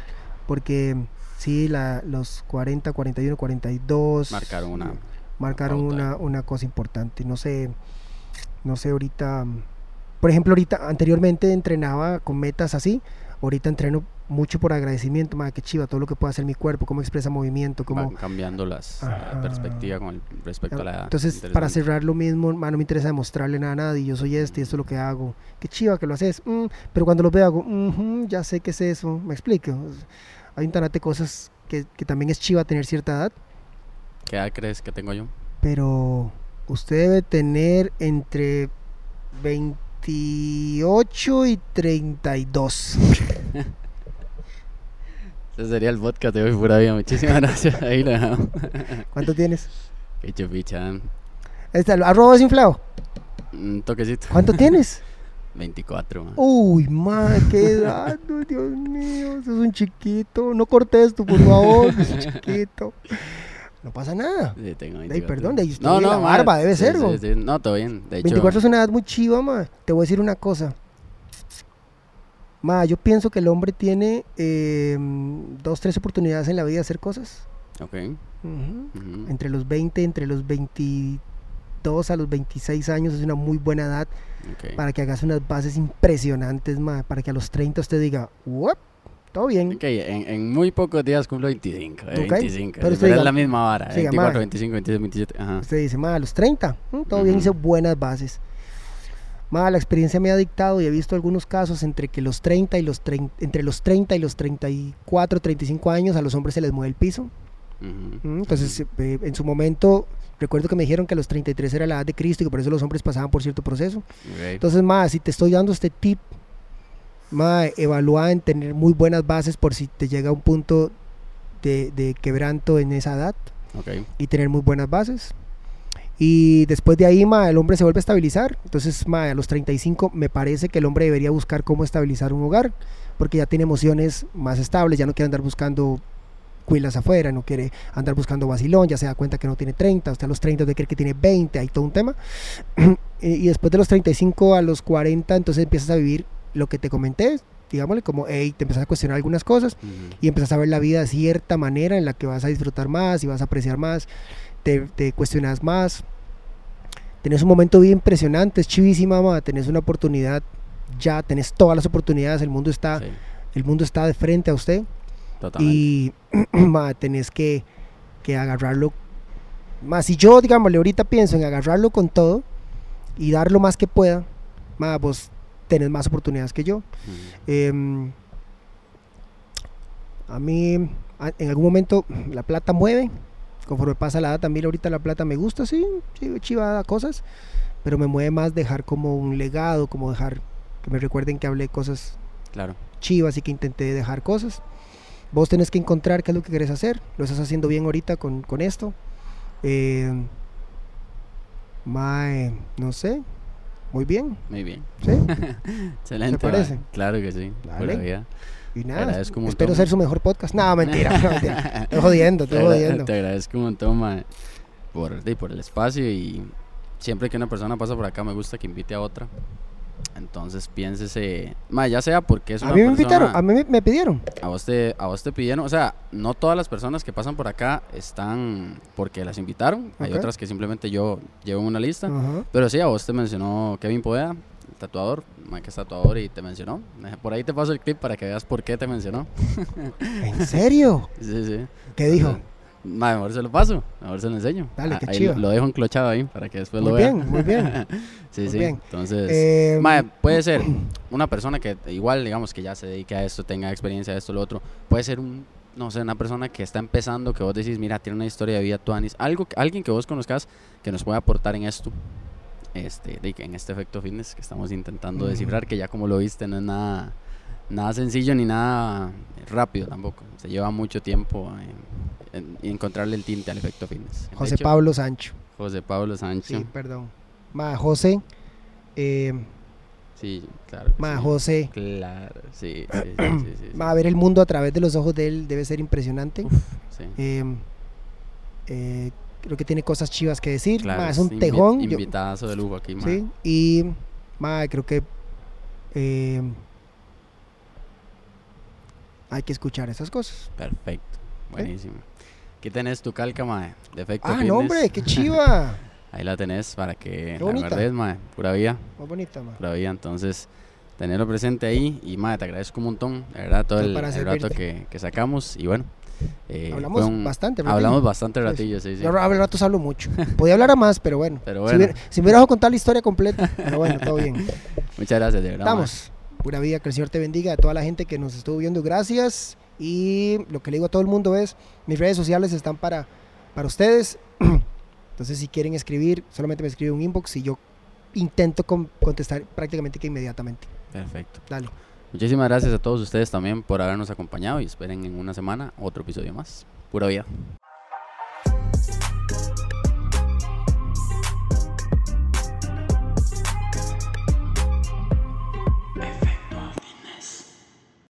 porque mm, sí, la, los 40, 41, 42 Marcaron una... marcaron una, una cosa importante. No sé, no sé ahorita, por ejemplo, ahorita anteriormente entrenaba con metas así, ahorita entreno mucho por agradecimiento, más que chiva, todo lo que puede hacer mi cuerpo, cómo expresa movimiento, cómo... van cambiando las la Ajá. perspectiva con el, respecto a la edad. Entonces, para cerrar lo mismo, ma, no me interesa demostrarle nada a nadie, yo soy este y esto es lo que hago. Qué chiva que lo haces, mm, pero cuando lo veo hago, "Ujú, ya sé qué es eso, me explico. Hay un tanate de cosas que, que también es chiva tener cierta edad, ¿Qué edad crees que tengo yo? pero usted debe tener entre 28 y 32. Ese sería el podcast de hoy, pura vida. Muchísimas gracias. Ahí lo dejamos. ¿Cuánto tienes? Qué chupicha. Ahí está, arroba desinflado. Un toquecito. ¿Cuánto tienes? 24, ma. Uy, ma, qué edad, no, Dios mío, sos un chiquito. No cortes tú, por favor, sos un chiquito. No pasa nada. Sí, tengo Ey, 24. perdón, de ahí estoy, la barba debe sí, ser, sí, ¿no? sí. No, todo bien. De hecho, 24 es una edad muy chiva, ma. Te voy a decir una cosa. Ma, yo pienso que el hombre tiene eh, dos, tres oportunidades en la vida de hacer cosas. Ok. Entre los 20, entre los 22 a los 26 años es una muy buena edad ok. para que hagas unas bases impresionantes, ma. Para que a los 30 usted diga, "Uep, todo bien. Ok, en, en muy pocos días cumplo 25. eh, Ok, 25. pero usted pero es diga- la misma vara. siga, 24, mae. 25, 26, 27. Ajá. Usted dice, ma, a los 30, mm, todo bien, Ujú. hice buenas bases. Ma, la experiencia me ha dictado y he visto algunos casos entre que los 30 y los 30, entre los 30 y los 34, 35 años a los hombres se les mueve el piso. ujú, Mm, Entonces, eh, en su momento, recuerdo que me dijeron que a los 33 era la edad de Cristo y que por eso los hombres pasaban por cierto proceso. ok, Entonces, ma, si te estoy dando este tip, ma, evalúa en tener muy buenas bases por si te llega un punto de, de quebranto en esa edad ok, y tener muy buenas bases. Y después de ahí, ma, el hombre se vuelve a estabilizar. Entonces, ma, a los 35 me parece que el hombre debería buscar cómo estabilizar un hogar, porque ya tiene emociones más estables, ya no quiere andar buscando cuilas afuera, no quiere andar buscando vacilón, ya se da cuenta que no tiene 30, usted a los 30 de creer que tiene 20, hay todo un tema. y y después de los 35 a los 40, entonces empiezas a vivir lo que te comenté, digámosle como, hey, te empiezas a cuestionar algunas cosas ujú, y empiezas a ver la vida de cierta manera en la que vas a disfrutar más y vas a apreciar más, te, te cuestionas más. Tenés un momento bien impresionante, es chivísima, ma, tenés una oportunidad, ya tenés todas las oportunidades, el mundo está, sí, el mundo está de frente a usted totalmente. y ma, tenés que, que agarrarlo. Más si yo, digámosle, ahorita pienso en agarrarlo con todo y dar lo más que pueda, ma, vos tenés más oportunidades que yo. Em, a mí, en algún momento, la plata mueve. Conforme pasa la edad, también ahorita la plata me gusta, sí, sí, chivada cosas. Pero me mueve más dejar como un legado, como dejar que me recuerden que hablé cosas Claro. chivas y que intenté dejar cosas. Vos tenés que encontrar qué es lo que querés hacer. Lo estás haciendo bien ahorita con, con esto. Eh, mae, no sé. Muy bien, Muy bien. ¿sí? Excelente. ¿Te parece? Claro que sí. Vida. Y nada, espero montón. ser su mejor podcast. No, mentira, no, mentira. Estoy jodiendo, estoy jodiendo. te agradezco un montón, mae, por, por el espacio y siempre que una persona pasa por acá me gusta que invite a otra. Entonces piénsese, mae, ya sea porque es A una mí me persona- invitaron, a mí me, pidieron. a vos te, a vos te pidieron, o sea, no todas las personas que pasan por acá están porque las invitaron, hay Ok. otras que simplemente yo llevo en una lista, Ajá. pero sí, a vos te mencionó Kevin Poveda, el tatuador, que es tatuador y te mencionó. Por ahí te paso el clip para que veas por qué te mencionó. ¿En serio? Sí, sí. ¿Qué dijo? Ma, mejor se lo paso, mejor se lo enseño. Dale, Ah, qué chiva. Lo, dejo enclochado ahí para que después Muy lo vea. bien, muy bien. sí, muy sí. bien. Entonces, Eh, ma, puede ser una persona que igual, digamos, que ya se dedique a esto, tenga experiencia de esto, lo otro. Puede ser un, no sé, una persona que está empezando, que vos decís, mira, tiene una historia de vida tuanis. Algo, alguien que vos conozcas que nos pueda aportar en esto. Este, en este efecto fitness que estamos intentando descifrar, que ya como lo viste, no es nada, nada sencillo ni nada rápido tampoco. Se lleva mucho tiempo en, en- en encontrarle el tinte al efecto fitness. José hecho, Pablo Sancho. José Pablo Sánchez. Sí, perdón. Ma, José. Eh, Sí, claro. ma, sí. José. Claro, sí, sí, sí, sí, sí, sí. Ma, ver el mundo a través de los ojos de él debe ser impresionante. Uf, sí. Eh, eh, creo que tiene cosas chivas que decir. Claro, Ma, es un tejón. yo- Invitadazo de lujo aquí, ma. sí, y ma, creo que eh, hay que escuchar esas cosas. Perfecto, buenísimo. Aquí tenés tu calca, mae, de efecto Ah, fitness. no, hombre, qué chiva. Ahí la tenés para que la bonita. guardes, mae. Pura vida, Muy bonita, ma. pura vida. Entonces, tenerlo presente ahí. Y, mae, te agradezco un montón, de verdad, todo el, el rato que, que sacamos. Y bueno, eh, Hablamos un- bastante, ¿verdad? Hablamos bastante ratillo, sí, sí. Yo a ratos hablo mucho. Podía hablar a más, pero bueno. Pero Si bueno. hubiera, si me hubiera dejado contar la historia completa. Pero bueno, todo bien. Muchas gracias, de verdad. mae. Estamos. Pura vida, que el Señor te bendiga. A toda la gente que nos estuvo viendo, gracias. Y lo que le digo a todo el mundo es, mis redes sociales están para, para ustedes. Entonces, si quieren escribir, solamente me escribe un inbox y yo intento con- contestar prácticamente que inmediatamente. Perfecto. Dale. Muchísimas gracias a todos ustedes también por habernos acompañado y esperen en una semana otro episodio más. Pura vida.